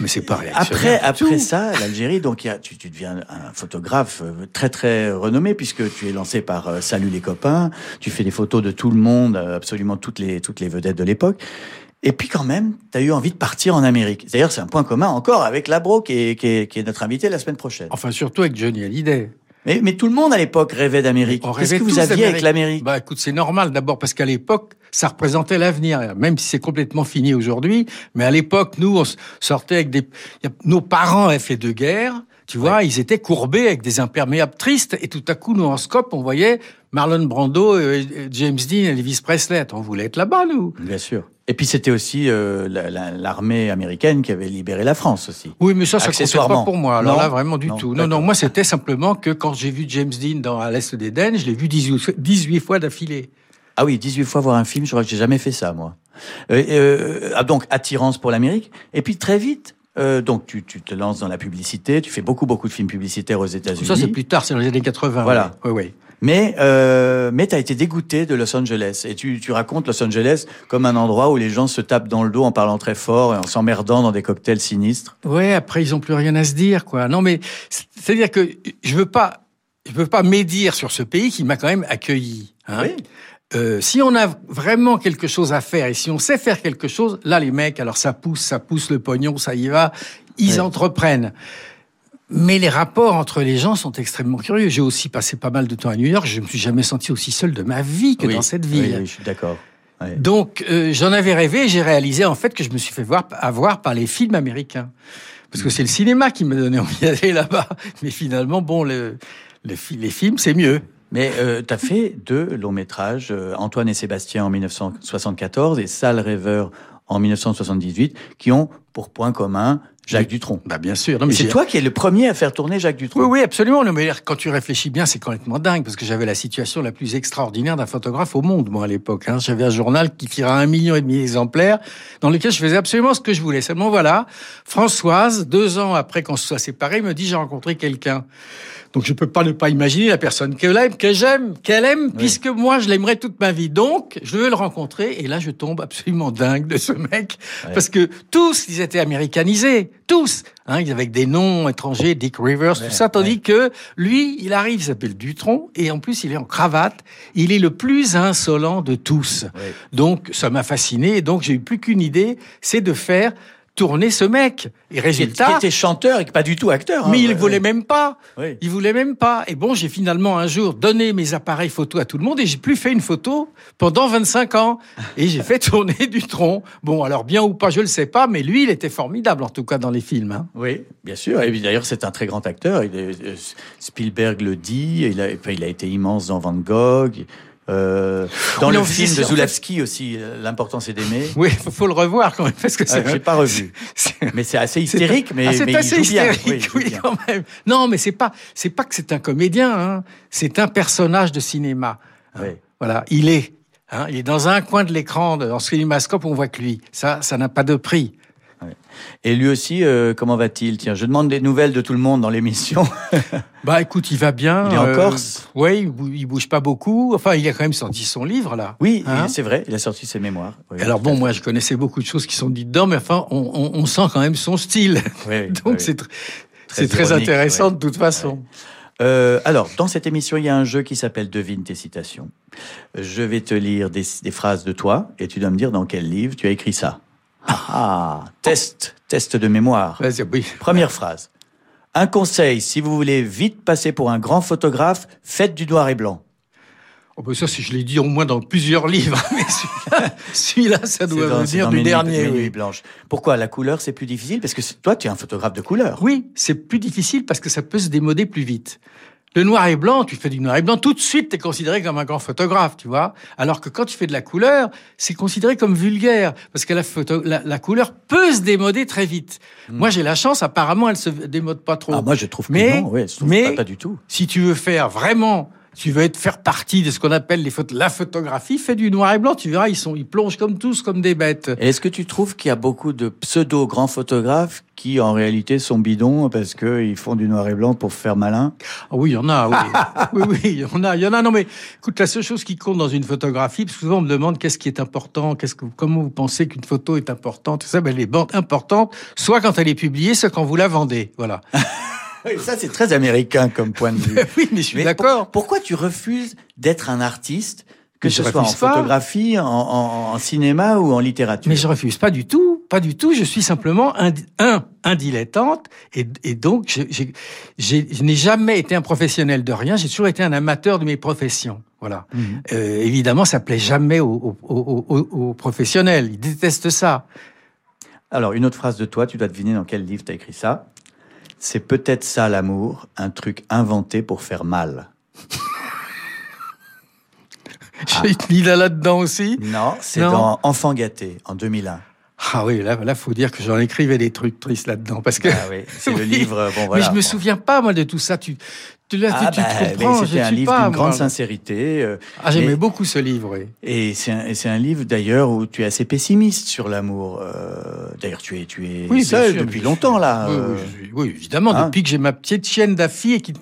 Mais c'est pas réactionnaire. Après, après ça, l'Algérie, donc y a, tu, tu, deviens un photographe euh, très très renommé puisque tu es lancé par Salut les copains. Tu fais des photos de tout le monde, absolument toutes les toutes les vedettes de l'époque. Et puis quand même, tu as eu envie de partir en Amérique. D'ailleurs, c'est un point commun encore avec Labro, qui est, qui, est, qui est notre invité la semaine prochaine. Enfin, surtout avec Johnny Hallyday. Mais, mais tout le monde à l'époque rêvait d'Amérique. Qu'est-ce que vous aviez avec l'Amérique Bah écoute, c'est normal d'abord parce qu'à l'époque, ça représentait l'avenir, même si c'est complètement fini aujourd'hui. Mais à l'époque, nous, on sortait avec des... Nos parents avaient fait deux guerres, tu vois, ils étaient courbés avec des imperméables tristes. Et tout à coup, nous, en scope, on voyait Marlon Brando, James Dean Elvis Presley. On voulait être là-bas, nous. Bien sûr. Et puis c'était aussi euh, l'armée américaine qui avait libéré la France aussi. Oui, mais ça, ça comptait pas pour moi. Alors là, vraiment du tout. Non, non, moi c'était simplement que quand j'ai vu James Dean dans À l'Est d'Éden, je l'ai vu 18, 18 fois d'affilée. Ah oui, 18 fois voir un film, je crois que j'ai jamais fait ça, moi. Euh, euh, ah, donc, attirance pour l'Amérique. Et puis très vite, euh, donc tu, tu, te lances dans la publicité, tu fais beaucoup beaucoup de films publicitaires aux États-Unis. Ça c'est plus tard, c'est dans les années 80. Voilà. Oui, oui. Mais, euh, mais tu as été dégoûté de Los Angeles. Et tu, tu racontes Los Angeles comme un endroit où les gens se tapent dans le dos en parlant très fort et en s'emmerdant dans des cocktails sinistres. Ouais, après, ils ont plus rien à se dire, quoi. Non, mais c'est-à-dire que je veux pas, je veux pas médire sur ce pays qui m'a quand même accueilli. Hein. Oui. Euh, si on a vraiment quelque chose à faire et si on sait faire quelque chose, là les mecs, alors ça pousse, ça pousse le pognon, ça y va, ils entreprennent. Mais les rapports entre les gens sont extrêmement curieux. J'ai aussi passé pas mal de temps à New York. Je me suis jamais senti aussi seul de ma vie que dans cette ville. Oui, je suis d'accord. Donc euh, j'en avais rêvé. J'ai réalisé en fait que je me suis fait voir avoir par les films américains, parce que c'est le cinéma qui m'a donné envie d'aller là-bas. Mais finalement, bon, le, les films, c'est mieux. Mais euh, tu fait deux longs métrages, euh, Antoine et Sébastien en 1974 et Sale rêveur en 1978, qui ont pour point commun Jacques Dutronc. Bah bien sûr. c'est toi qui es le premier à faire tourner Jacques Dutronc. Oui, oui, absolument. mais quand tu réfléchis bien, c'est complètement dingue parce que j'avais la situation la plus extraordinaire d'un photographe au monde, moi à l'époque. Hein. J'avais un journal qui tirait un million et demi d'exemplaires, dans lequel je faisais absolument ce que je voulais. Seulement voilà, Françoise, deux ans après qu'on se soit séparés, me dit j'ai rencontré quelqu'un. Donc je peux pas ne pas imaginer la personne qu'elle aime, que j'aime, qu'elle aime, puisque moi je l'aimerais toute ma vie. Donc je veux le rencontrer et là je tombe absolument dingue de ce mec parce que tous ils étaient américanisés, tous, hein, avec des noms étrangers, Dick Rivers, tout ça, tandis que lui il arrive, il s'appelle Dutron et en plus il est en cravate, il est le plus insolent de tous. Donc ça m'a fasciné et donc j'ai eu plus qu'une idée, c'est de faire tourner ce mec. Et résultat. Qui était chanteur et pas du tout acteur. Hein. Mais il voulait même pas. Il voulait même pas. Et bon, j'ai finalement un jour donné mes appareils photo à tout le monde et j'ai plus fait une photo pendant 25 ans. Et j'ai fait tourner du tronc. Bon, alors bien ou pas, je le sais pas, mais lui, il était formidable, en tout cas dans les films. Hein. Oui, bien sûr. Et d'ailleurs, c'est un très grand acteur. Euh, Spielberg le dit. Il a, il a été immense dans Van Gogh. Euh, dans le film de Zulawski aussi, euh, l'important c'est d'aimer. Oui, il faut, le revoir quand même parce que c'est. j'ai pas revu. Mais c'est assez hystérique, mais, c'est assez hystérique, oui, quand même. Non, mais c'est pas, c'est pas que c'est un comédien, hein. c'est un personnage de cinéma. Oui. Voilà, il est, hein, il est dans un coin de l'écran, en cinémascope, on voit que lui. Ça, ça n'a pas de prix. Et lui aussi, euh, comment va-t-il? Tiens, je demande des nouvelles de tout le monde dans l'émission. bah écoute, il va bien. Il est en euh, Corse Oui, il bouge pas beaucoup. Enfin, il a quand même sorti son livre, là. Oui, hein c'est vrai, il a sorti ses mémoires. Alors bon, moi, je connaissais beaucoup de choses qui sont dites dedans, mais enfin, on, sent quand même son style. Donc c'est très, très intéressant de toute façon. Euh, alors, dans cette émission, il y a un jeu qui s'appelle Devine tes citations. Je vais te lire des, des phrases de toi et tu dois me dire dans quel livre tu as écrit ça. Ah, test, test de mémoire. Oui. Première phrase. Un conseil, si vous voulez vite passer pour un grand photographe, faites du noir et blanc. Oh ben ça, si je l'ai dit au moins dans plusieurs livres, mais celui-là, ça doit venir du dernier. Nuit blanche. Pourquoi la couleur, c'est plus difficile? Parce que toi, tu es un photographe de couleur. Oui, c'est plus difficile parce que ça peut se démoder plus vite. Le noir et blanc, tu fais du noir et blanc, tout de suite, tu es considéré comme un grand photographe, tu vois. Alors que quand tu fais de la couleur, c'est considéré comme vulgaire, parce que la, photo, la, couleur peut se démoder très vite. Hmm. Moi, j'ai la chance, apparemment, elle se démode pas trop. Ah, moi, je trouve que mais, non, ouais, je trouve mais, pas du tout. Si tu veux faire vraiment tu veux être faire partie de ce qu'on appelle les photos, la photographie, fais du noir et blanc. Tu verras, ils sont, ils plongent comme tous, comme des bêtes. Est-ce que tu trouves qu'il y a beaucoup de pseudo grands photographes qui, en réalité, sont bidons parce qu'ils font du noir et blanc pour faire malin? Ah Oui, il y en a. Oui, oui, oui, il y en a, il y en a. Non, mais écoute, la seule chose qui compte dans une photographie, parce que souvent on me demande qu'est-ce qui est important, qu'est-ce que, comment vous pensez qu'une photo est importante. Ça, ben, elle est importante, soit quand elle est publiée, soit quand vous la vendez. Voilà. ça, c'est très américain comme point de vue. oui, mais je suis d'accord. pourquoi tu refuses d'être un artiste que ce soit en photographie, en, cinéma ou en littérature? Mais je refuse pas du tout, pas du tout. Je suis simplement un, un, dilettante et, donc je, n'ai jamais été un professionnel de rien. J'ai toujours été un amateur de mes professions. Voilà. Mhm. Euh, évidemment, ça plaît jamais aux, aux, professionnels. Ils détestent ça. Alors, une autre phrase de toi, tu dois deviner dans quel livre tu as écrit ça. C'est peut-être ça l'amour, un truc inventé pour faire mal. J'ai mis là là-dedans aussi Non, c'est dans Enfant gâté, en 2001. Ah oui, là, là, faut dire que j'en écrivais des trucs tristes là-dedans, parce que. Ah oui, c'est le livre. Bon, voilà. Mais je me souviens pas moi de tout ça. Tu, là, ah tu, bah, comprends. C'était un livre d'une grande sincérité. Euh, ah, j'aimais beaucoup ce livre. Oui. Et c'est un, un, livre d'ailleurs où tu es assez pessimiste sur l'amour. Euh, d'ailleurs, tu es, tu es oui, seul depuis longtemps là. Oui, oui, évidemment, hein depuis que j'ai ma petite chienne d'affi et qui,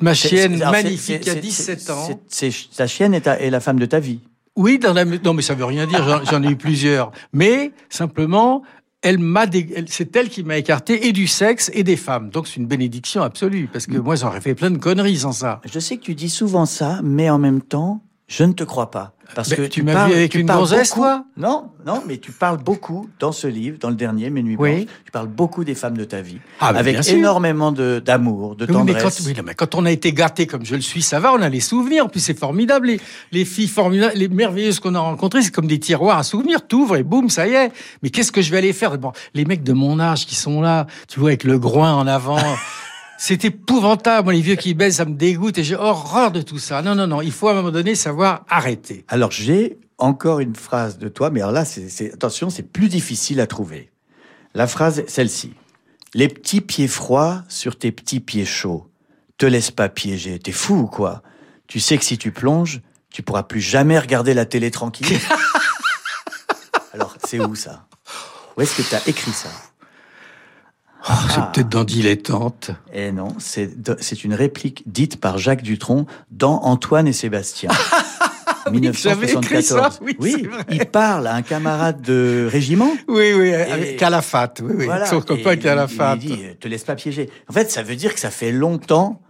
ma chienne magnifique qui a 17 ans. C'est ta chienne est, est la femme de ta vie. Oui, dans la... non, mais ça veut rien dire. J'en ai eu plusieurs. Mais simplement, elle m'a, c'est elle qui m'a écarté et du sexe et des femmes. Donc c'est une bénédiction absolue parce que mm. moi j'aurais fait plein de conneries sans ça. Je sais que tu dis souvent ça, mais en même temps, je ne te crois pas. Parce que tu, m'as vu avec une gonzesse, toi? Non, non, mais tu parles beaucoup dans ce livre, dans le dernier, Mes Nuits Blanches, tu parles beaucoup des femmes de ta vie, ah, avec énormément d'amour, de, tendresse. Oui mais, quand, mais quand, on a été gâté comme je le suis, ça va, on a les souvenirs. Puis c'est formidable, les, les, filles formidables, les merveilleuses qu'on a rencontrées, c'est comme des tiroirs à souvenirs. T'ouvres et boum, ça y est. Mais qu'est-ce que je vais aller faire? Bon, Les mecs de mon âge qui sont là, tu vois, avec le groin en avant. C'est épouvantable. Moi, les vieux qui baissent, ça me dégoûte et j'ai horreur de tout ça. Non, non, non. Il faut à un moment donné savoir arrêter. Alors, j'ai encore une phrase de toi, mais alors là, c'est, attention, c'est plus difficile à trouver. La phrase est celle-ci. Les petits pieds froids sur tes petits pieds chauds. Te laisse pas piéger. T'es fou ou quoi? Tu sais que si tu plonges, tu pourras plus jamais regarder la télé tranquille. alors, c'est où ça? Où est-ce que tu as écrit ça? Oh, c'est ah. peut-être dans Dilettante. Eh non, c'est une réplique dite par Jacques Dutronc dans Antoine et Sébastien. 1974. oui, oui il parle à un camarade de régiment. Oui, oui, avec Calafate. Oui, oui. Son copain Calafate. Il, il dit, te laisse pas piéger. En fait, ça veut dire que ça fait longtemps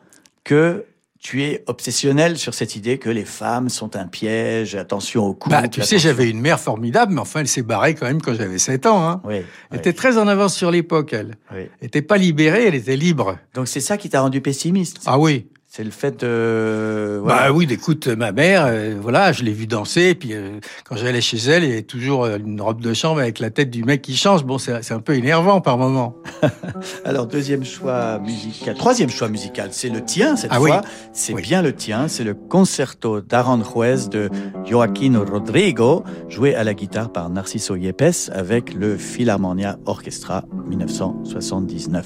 que tu es obsessionnel sur cette idée que les femmes sont un piège, attention au couple. Bah, tu sais, j'avais une mère formidable, mais enfin, elle s'est barrée quand même quand j'avais 7 ans. Hein. Oui, elle était très en avance sur l'époque, elle. Oui. Elle n'était pas libérée, elle était libre. Donc c'est ça qui t'a rendu pessimiste? Ah oui. C'est le fait de. Bah oui, écoute, ma mère, euh, voilà, je l'ai vue danser, et puis euh, quand j'allais chez elle, il y avait toujours euh, une robe de chambre avec la tête du mec qui change. Bon, c'est un peu énervant par moment. Alors deuxième choix musical, troisième choix musical, c'est le tien cette ah fois. C'est bien le tien, c'est le concerto d'Aranjuez de Joaquín Rodrigo, joué à la guitare par Narciso Yepes avec le Philharmonia Orchestra 1979.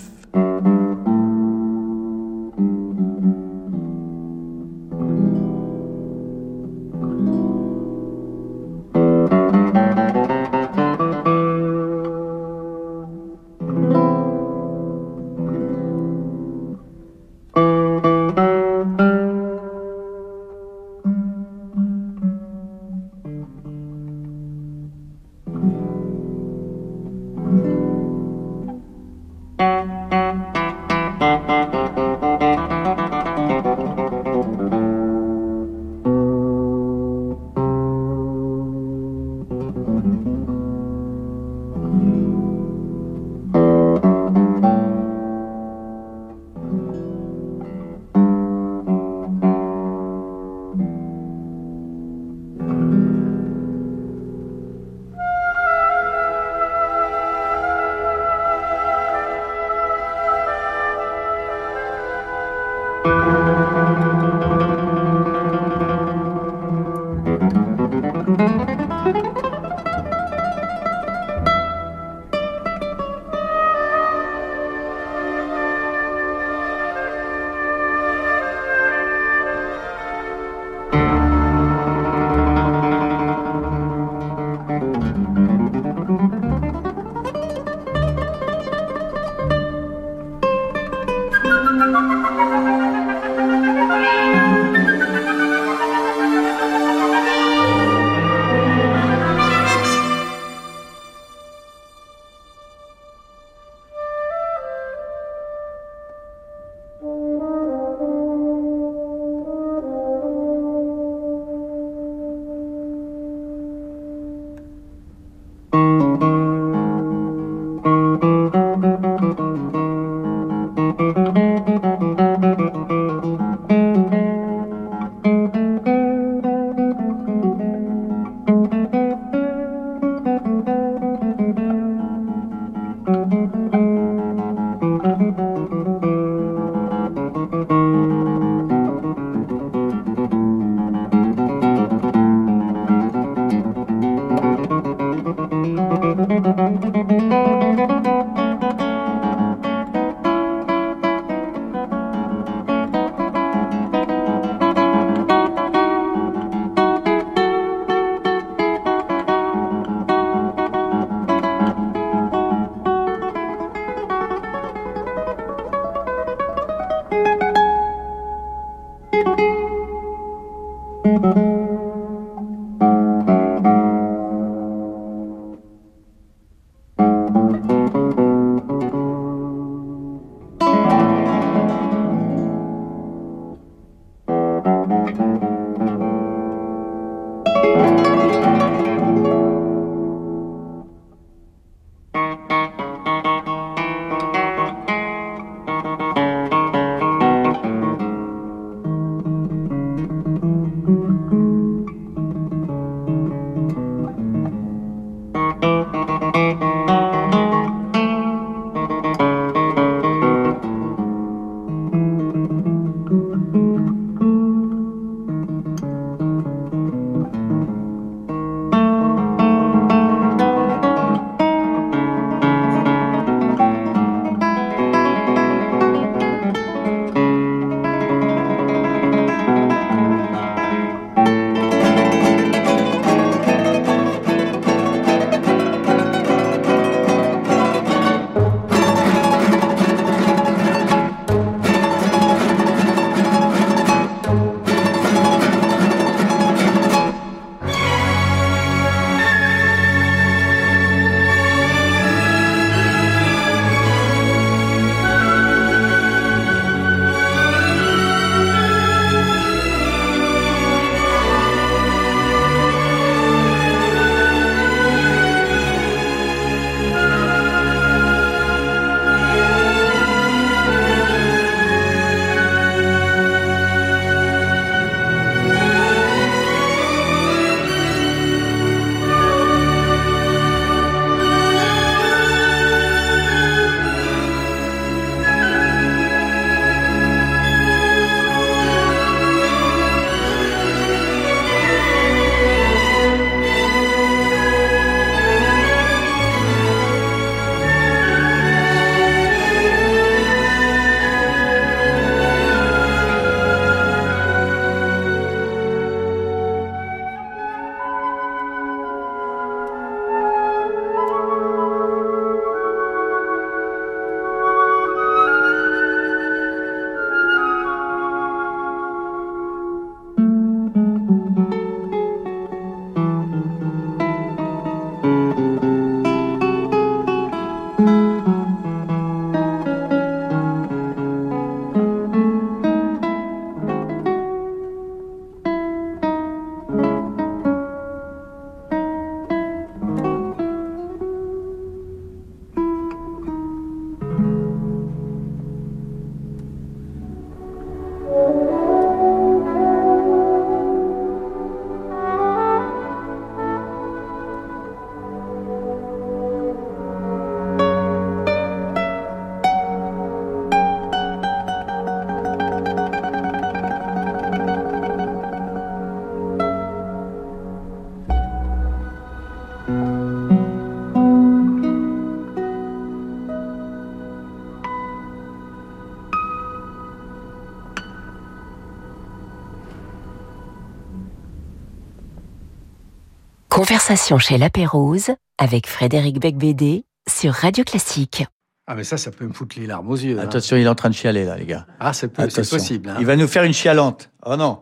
Conversation chez La Pérouse avec Frédéric Becbédé sur Radio Classique. Ah mais ça, ça peut me foutre les larmes aux yeux. Hein. Attention, il est en train de chialer là, les gars. Ah, c'est possible. Hein. Il va nous faire une chialante. Oh non.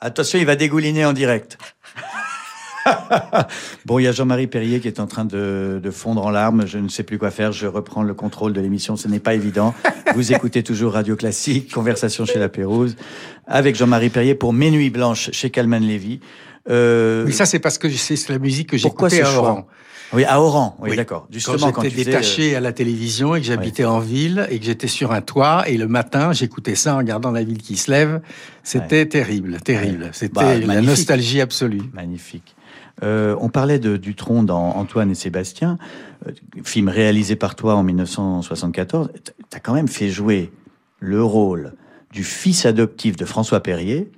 Attention, il va dégouliner en direct. bon, il y a Jean-Marie Perrier qui est en train de, fondre en larmes. Je ne sais plus quoi faire. Je reprends le contrôle de l'émission. Ce n'est pas évident. Vous écoutez toujours Radio Classique, Conversation chez la Pérouse, avec Jean-Marie Perrier pour Mes Nuits Blanches chez Calman Lévy. Euh... Oui, ça c'est parce que c'est la musique que j'écoutais à Oran. Oui, à Oran, oui, d'accord. Justement, quand j'étais détaché euh, à la télévision et que j'habitais en ville et que j'étais sur un toit et le matin j'écoutais ça en regardant la ville qui se lève, c'était terrible, terrible. C'était bah, la nostalgie absolue. Magnifique. Euh, on parlait de Dutronc dans Antoine et Sébastien, euh, film réalisé par toi en 1974. Tu as quand même fait jouer le rôle du fils adoptif de François Perrier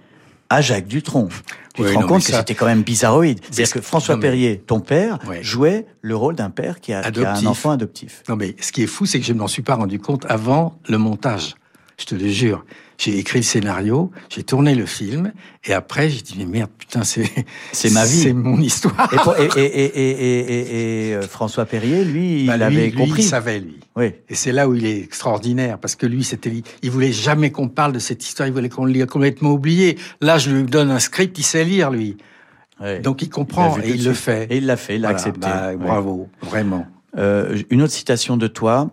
à Jacques Dutronc. Tu te rends compte que c'était quand même bizarroïde. C'est-à-dire que François Perrier, ton père, jouait le rôle d'un père qui a, qui a, un enfant adoptif. Non mais ce qui est fou, c'est que je ne m'en suis pas rendu compte avant le montage. Je te le jure. J'ai écrit le scénario, j'ai tourné le film, et après j'ai dit mais merde putain c'est c'est ma vie, c'est mon histoire. Et, et, et, et, euh, François Perrier, lui, bah, il avait compris. Il savait lui. Oui. Et c'est là où il est extraordinaire parce que lui c'était il voulait jamais qu'on parle de cette histoire, il voulait qu'on l'ait complètement oublié. Là je lui donne un script, il sait lire lui. Donc il comprend et il le fait. Et il l'a fait, il l'a accepté. Bah, bravo, vraiment. Euh, une autre citation de toi,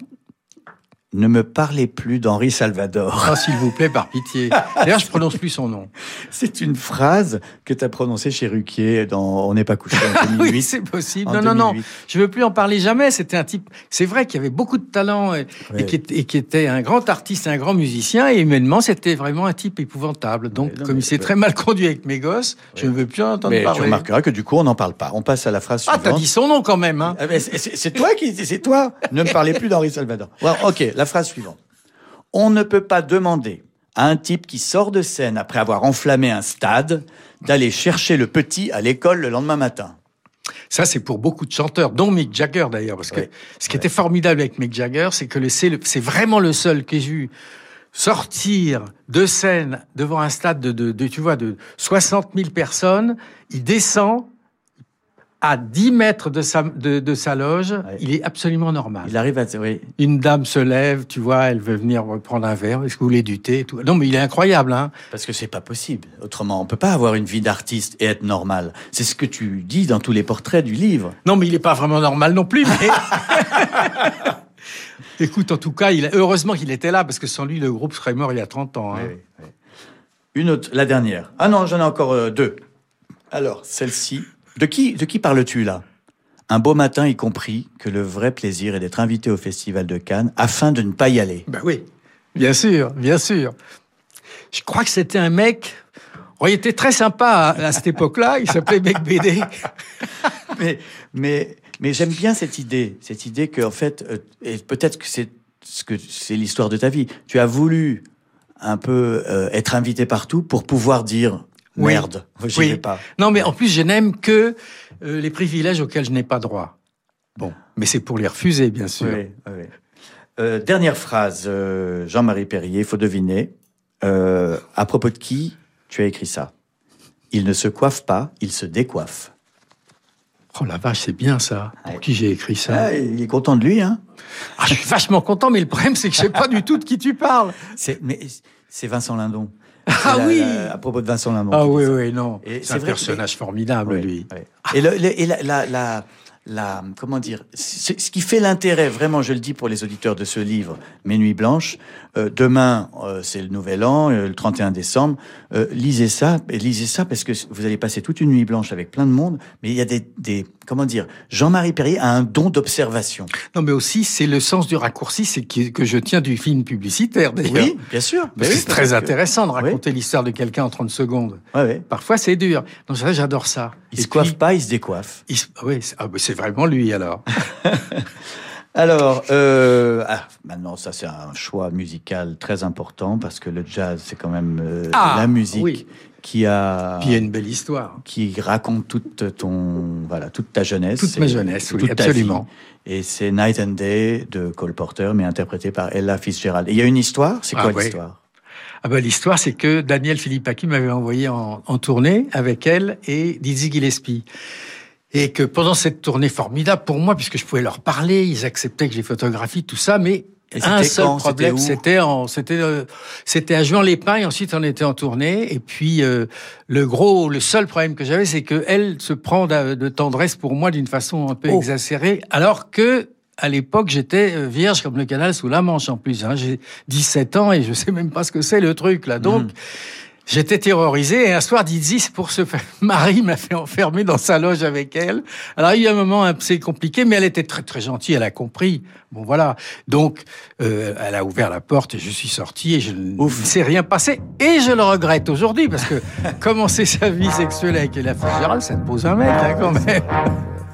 ne me parlez plus d'Henri Salvador. Ah, s'il vous plaît, par pitié. D'ailleurs, je prononce plus son nom. C'est une phrase que tu as prononcée chez Ruquier dans On n'est pas couché en 2008. oui, c'est possible. non, non, non. Je veux plus en parler jamais. C'était un type, c'est vrai qu'il avait beaucoup de talent et, qui, était un grand artiste, un grand musicien. Et humainement, c'était vraiment un type épouvantable. Donc, comme il s'est très mal conduit avec mes gosses, je ne veux plus en entendre parler. Tu remarqueras que du coup, on n'en parle pas. On passe à la phrase suivante. Ah, t'as dit son nom quand même, hein. Ah, c'est toi qui, c'est toi. Ne me parlez plus d'Henri Salvador. ok la phrase suivante. On ne peut pas demander à un type qui sort de scène après avoir enflammé un stade d'aller chercher le petit à l'école le lendemain matin. Ça, c'est pour beaucoup de chanteurs, dont Mick Jagger d'ailleurs, parce que ce qui était formidable avec Mick Jagger, c'est que c'est vraiment le seul que j'ai vu sortir de scène devant un stade de, de, tu vois, de 60 000 personnes. Il descend, à 10 mètres de sa, de, sa loge, il est absolument normal. Il arrive à... Oui. Une dame se lève, tu vois, elle veut venir prendre un verre, est-ce que vous voulez du thé tout? Non, mais il est incroyable. Hein Parce que c'est pas possible. Autrement, on peut pas avoir une vie d'artiste et être normal. C'est ce que tu dis dans tous les portraits du livre. Non, mais il est pas vraiment normal non plus. Mais... Écoute, en tout cas, il... heureusement qu'il était là, parce que sans lui, le groupe serait mort il y a 30 ans. Hein. Une autre, la dernière. Ah non, j'en ai encore euh, deux. Alors, celle-ci, de qui, de qui parles-tu là? Un beau matin, y compris que le vrai plaisir est d'être invité au Festival de Cannes afin de ne pas y aller. Ben oui, bien sûr, bien sûr. Je crois que c'était un mec. Oh, il était très sympa à, cette époque-là. Il s'appelait Mec BD. mais, mais, mais j'aime bien cette idée, cette idée que en fait, euh, et peut-être que c'est ce que c'est l'histoire de ta vie. Tu as voulu un peu euh, être invité partout pour pouvoir dire Merde, je oui. pas. Non, mais en plus, je n'aime que euh, les privilèges auxquels je n'ai pas droit. Bon, mais c'est pour les refuser, bien sûr. Euh, dernière phrase, euh, Jean-Marie Perrier, il faut deviner. à propos de qui tu as écrit ça? Il ne se coiffe pas, il se décoiffe. Oh la vache, c'est bien ça. Pour qui j'ai écrit ça? Ah, Il est content de lui, hein ah, Je suis vachement content, mais le problème, c'est que je sais pas du tout de qui tu parles. C'est, mais c'est Vincent Lindon. Ah oui À propos de Vincent Lindon. Ah oui, oui, non. C'est un personnage formidable, lui. Et, le, et la, la, la, comment dire, ce qui fait l'intérêt, vraiment, je le dis pour les auditeurs de ce livre, Mes Nuits Blanches. Euh, demain, euh, c'est le Nouvel An, euh, le 31 décembre. lisez ça, et lisez ça parce que vous allez passer toute une nuit blanche avec plein de monde. Mais il y a des, des comment dire, Jean-Marie Perrier a un don d'observation. Non, mais aussi, c'est le sens du raccourci, c'est que, je tiens du film publicitaire, d'ailleurs. Oui, bien sûr. c'est très intéressant de raconter l'histoire de quelqu'un en 30 secondes. Ouais, Parfois, c'est dur. Donc, ça, j'adore ça. Il se coiffe pas, il se décoiffe. Oui, ah, c'est vraiment lui, alors. Alors, euh, ah, maintenant, ça c'est un choix musical très important parce que le jazz, c'est quand même euh, ah, la musique qui a. Puis il y a une belle histoire. Qui raconte toute ton, voilà, toute ta jeunesse. Toute ma jeunesse, oui, absolument. Et c'est Night and Day de Cole Porter, mais interprété par Ella Fitzgerald. Et il y a une histoire? C'est quoi ah, l'histoire? Ah ben, L'histoire, c'est que Daniel Philippaki m'avait envoyé en, en, tournée avec elle et Dizzy Gillespie. Et que pendant cette tournée formidable pour moi, puisque je pouvais leur parler, ils acceptaient que j'ai photographie, tout ça, mais un seul problème, c'était en, c'était, euh, c'était à Juan les Pins et ensuite on était en tournée. Et puis euh, le gros, le seul problème que j'avais, c'est que elle se prend de, tendresse pour moi d'une façon un peu oh. exagérée, alors que à l'époque, j'étais euh, vierge comme le canal sous la Manche en plus. Hein. J'ai 17 ans et je sais même pas ce que c'est le truc là. Donc, mhm. J'étais terrorisé et un soir, Dizzy, pour se faire, Marie m'a fait enfermer dans sa loge avec elle. Alors il y a eu un moment assez compliqué, mais elle était très très gentille, elle a compris. Bon voilà, donc euh, elle a ouvert la porte et je suis sorti et je ne sais rien passé et je le regrette aujourd'hui parce que commencer sa vie sexuelle avec la Fitzgerald, ça te pose un mec hein, quand même.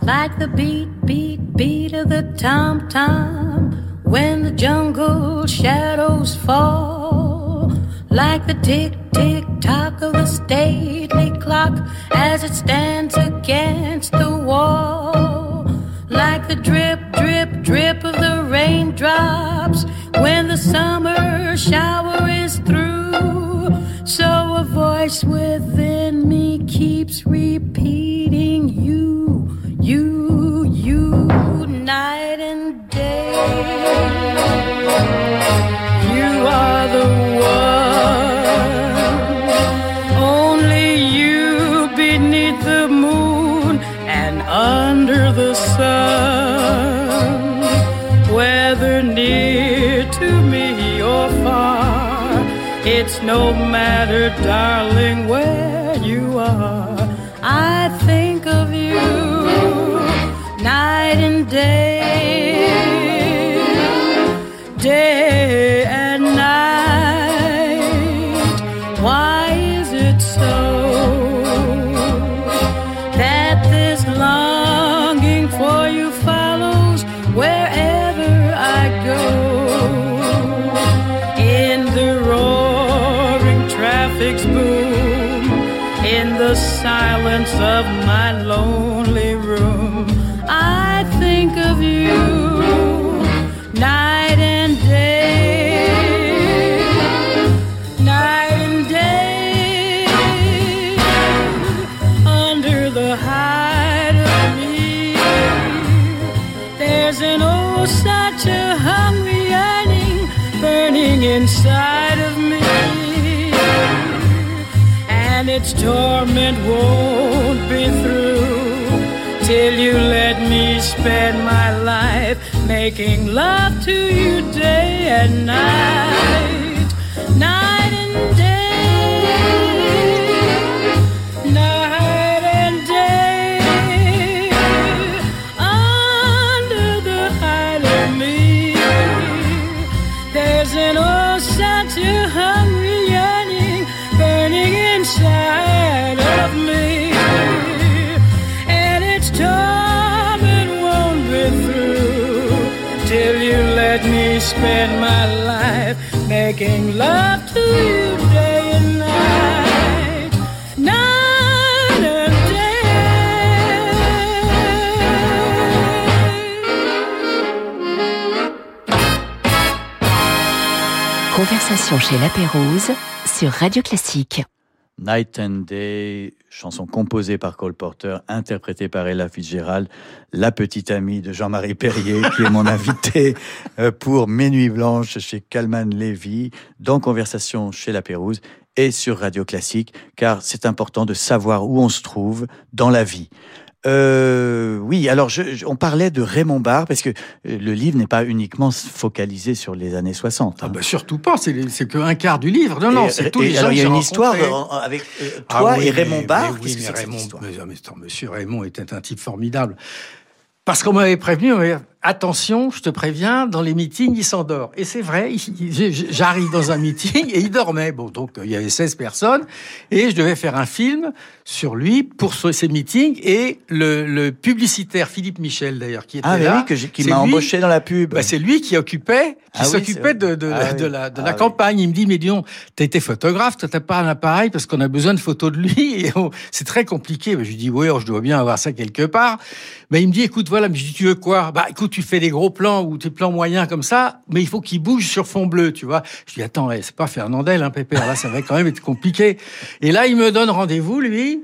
Like the beat, beat, beat of the tom tom when the jungle shadows fall. Like the tick, tick, tock of the stately clock as it stands against the wall. Like the drip, drip, drip of the raindrops when the summer shower is through. So a voice within me keeps repeating you, you, you, night and day. You are the one. Only you beneath the moon and under the sun, whether near to me or far, it's no matter, darling, where you are. I think of you night and day, so that this longing for you follows wherever I go? In the roaring traffic's boom, in the silence of my lone. Torment won't be through till you let me spend my life making love to you day and night, Chez La Pérouse sur Radio Classique. Night and Day, chanson composée par Cole Porter, interprétée par Ella Fitzgerald, la petite amie de Jean-Marie Perrier, qui est mon invité euh, pour Mes Nuits Blanches chez Calman Levy, dans Conversation chez La Pérouse et sur Radio Classique, car c'est important de savoir où on se trouve dans la vie. Euh, oui, alors je, on parlait de Raymond Barre parce que euh, le livre n'est pas uniquement focalisé sur les années 60. Hein. Ah bah surtout pas, c'est qu'un quart du livre. Non, non, c'est tous les alors, Il y a une histoire avec euh, ah toi et Raymond Barre. Oui, mais, Raymond, mais, monsieur Raymond était un type formidable. Parce qu'on m'avait prévenu, attention, je te préviens, dans les meetings, il s'endort. Et c'est vrai, j'arrive dans un meeting et il dormait. Bon, donc il y avait 16 personnes et je devais faire un film sur lui pour ces meetings et le, publicitaire Philippe Michel d'ailleurs qui était ah, là. Oui, qui m'a embauché dans la pub. Bah, c'est lui qui occupait, qui ah s'occupait de, de, ah de, la, de la campagne. Il me dit, mais t'as été photographe, t'as pas un appareil parce qu'on a besoin de photos de lui et c'est très compliqué. Bah, je lui dis, oui, oh, je dois bien avoir ça quelque part. Mais il me dit, écoute, voilà, mais je dis, tu veux quoi? Bah, écoute, tu fais des gros plans ou des plans moyens comme ça, mais il faut qu'il bouge sur fond bleu, tu vois. Je dis, attends, c'est pas Fernandel, hein, Pépère, là, ça va quand même être compliqué. Et là, il me donne rendez-vous, lui,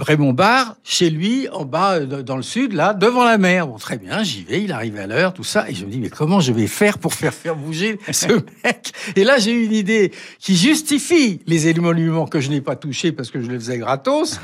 Raymond Barre, chez lui, en bas, euh, dans le sud, là, devant la mer. Bon, très bien, j'y vais, il arrive à l'heure, tout ça. Et je me dis, mais comment je vais faire pour faire faire bouger ce mec? Et là, j'ai une idée qui justifie les éléments que je n'ai pas touchés parce que je les faisais gratos.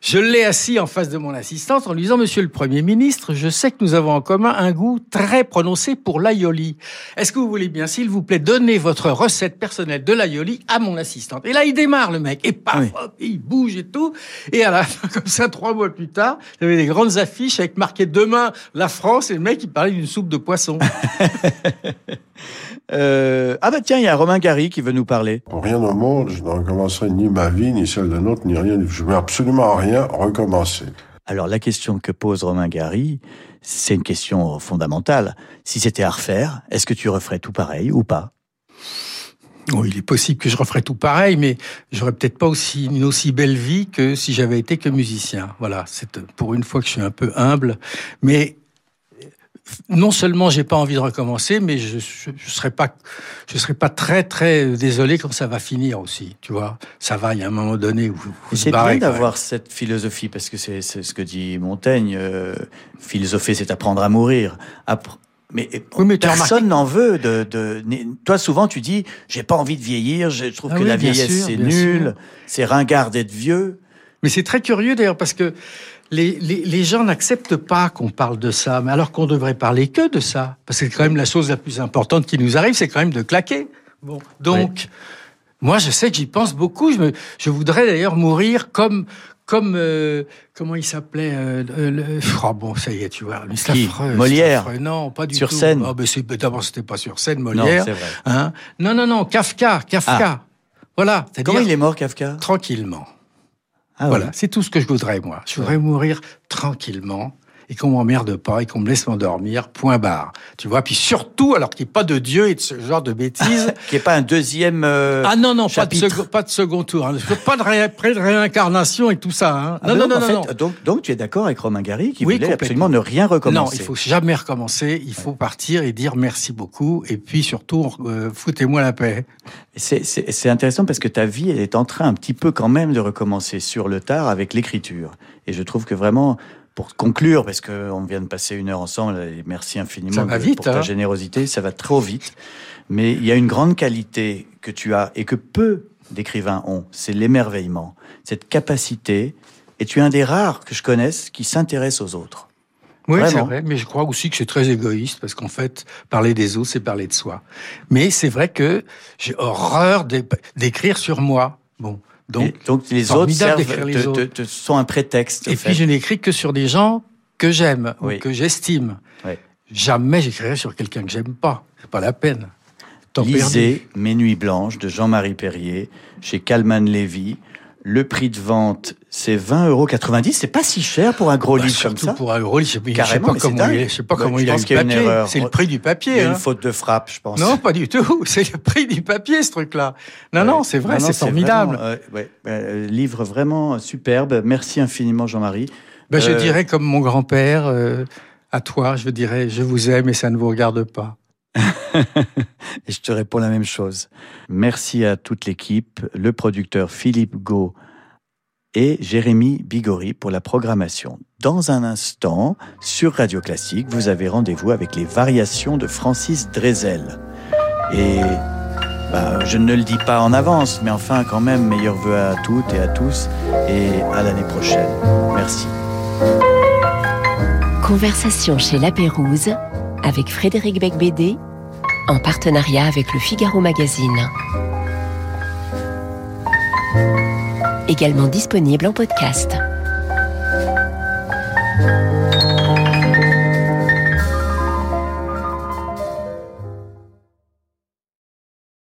Je l'ai assis en face de mon assistante en lui disant, Monsieur le Premier ministre, je sais que nous avons en commun un goût très prononcé pour l'aioli. Est-ce que vous voulez bien, s'il vous plaît, donner votre recette personnelle de l'aioli à mon assistante? Et là, il démarre, le mec. Et paf, il bouge et tout. Et à la fin, comme ça, trois mois plus tard, il y avait des grandes affiches avec marqué demain la France et le mec, il parlait d'une soupe de poisson. Euh, ah bah tiens, il y a Romain Gary qui veut nous parler. Pour rien au monde, je ne recommencerai ni ma vie, ni celle d'un autre, ni rien. Je ne veux absolument rien recommencer. Alors la question que pose Romain Gary, c'est une question fondamentale. Si c'était à refaire, est-ce que tu referais tout pareil ou pas? Oh, il est possible que je referais tout pareil, mais j'aurais peut-être pas aussi une aussi belle vie que si j'avais été que musicien. Voilà, c'est pour une fois que je suis un peu humble, mais non seulement j'ai pas envie de recommencer, mais je, je, serais pas, je serais pas très très désolé quand ça va finir aussi. Tu vois, ça va. Il y a un moment donné où, c'est bien d'avoir cette philosophie parce que c'est ce que dit Montaigne. Euh, philosopher, c'est apprendre à mourir. Mais, personne n'en veut. De, de, Toi, souvent, tu dis, j'ai pas envie de vieillir. Je trouve ah que la vieillesse c'est nul, c'est ringard d'être vieux. Mais c'est très curieux d'ailleurs parce que les, les, les gens n'acceptent pas qu'on parle de ça, mais alors qu'on devrait parler que de ça. Parce que c'est quand même la chose la plus importante qui nous arrive, c'est quand même de claquer. Bon, donc, moi, je sais que j'y pense beaucoup. Je, me, je voudrais d'ailleurs mourir comme comme euh, comment il s'appelait euh, le, oh, bon ça y est tu vois Qui Molière non pas du sur tout scène oh, ben d'abord c'était pas sur scène Molière non, vrai. Hein non non non Kafka Kafka ah. voilà comment il est mort Kafka? Tranquillement ah voilà, c'est tout ce que je voudrais, moi. Je voudrais mourir tranquillement et qu'on m'emmerde pas et qu'on me laisse m'endormir, point barre. Tu vois, puis surtout, alors qu'il n'y ait pas de Dieu et de ce genre de bêtises. qu'il n'y ait pas un deuxième euh, Ah non, non, pas de, pas de, second tour. Hein. Pas de, ré, de réincarnation et tout ça. Hein. Ah non, non, non, non, Donc, donc tu es d'accord avec Romain Gary qui voulait absolument ne rien recommencer. Non, il faut jamais recommencer. Il faut partir et dire merci beaucoup. Et puis surtout, euh, foutez-moi la paix. C'est intéressant parce que ta vie, elle est en train un petit peu quand même de recommencer sur le tard avec l'écriture. Et je trouve que vraiment, pour conclure, parce qu'on vient de passer une heure ensemble, et merci infiniment pour ta hein. générosité, ça va trop vite. Mais il y a une grande qualité que tu as et que peu d'écrivains ont, c'est l'émerveillement, cette capacité. Et tu es un des rares que je connaisse qui s'intéresse aux autres. Oui, c'est vrai, mais je crois aussi que c'est très égoïste parce qu'en fait, parler des autres, c'est parler de soi. Mais c'est vrai que j'ai horreur d'écrire sur moi. Bon, donc, les autres servent, te, sont un prétexte. Et puis je n'écris que sur des gens que j'aime ou que j'estime. Jamais j'écrirai sur quelqu'un que j'aime pas. C'est pas la peine. Lisez Mes Nuits Blanches de Jean-Marie Perrier chez Calman Lévy. Le prix de vente, c'est 20,90 euros. C'est pas si cher pour un gros bah, livre comme ça. pour un gros livre. Je sais pas comment il, je sais pas comment il a eu papier. C'est le prix du papier. Il y a une hein. faute de frappe, je pense. Non, pas du tout. C'est le prix du papier, ce truc-là. Non, non, c'est vrai, c'est formidable. Euh, livre vraiment superbe. Merci infiniment, Jean-Marie. Ben, Je euh, dirais comme mon grand-père, euh, à toi, je dirais, je vous aime et ça ne vous regarde pas. je te réponds la même chose. Merci à toute l'équipe, le producteur Philippe Gau et Jérémy Bigori pour la programmation. Dans un instant, sur Radio Classique, vous avez rendez-vous avec les variations de Francis Drezel. Et bah, je ne le dis pas en avance, mais enfin quand même, meilleurs voeux à toutes et à tous, et à l'année prochaine. Merci. Conversation chez La Pérouse avec Frédéric Becbédé, en partenariat avec le Figaro Magazine. Également disponible en podcast.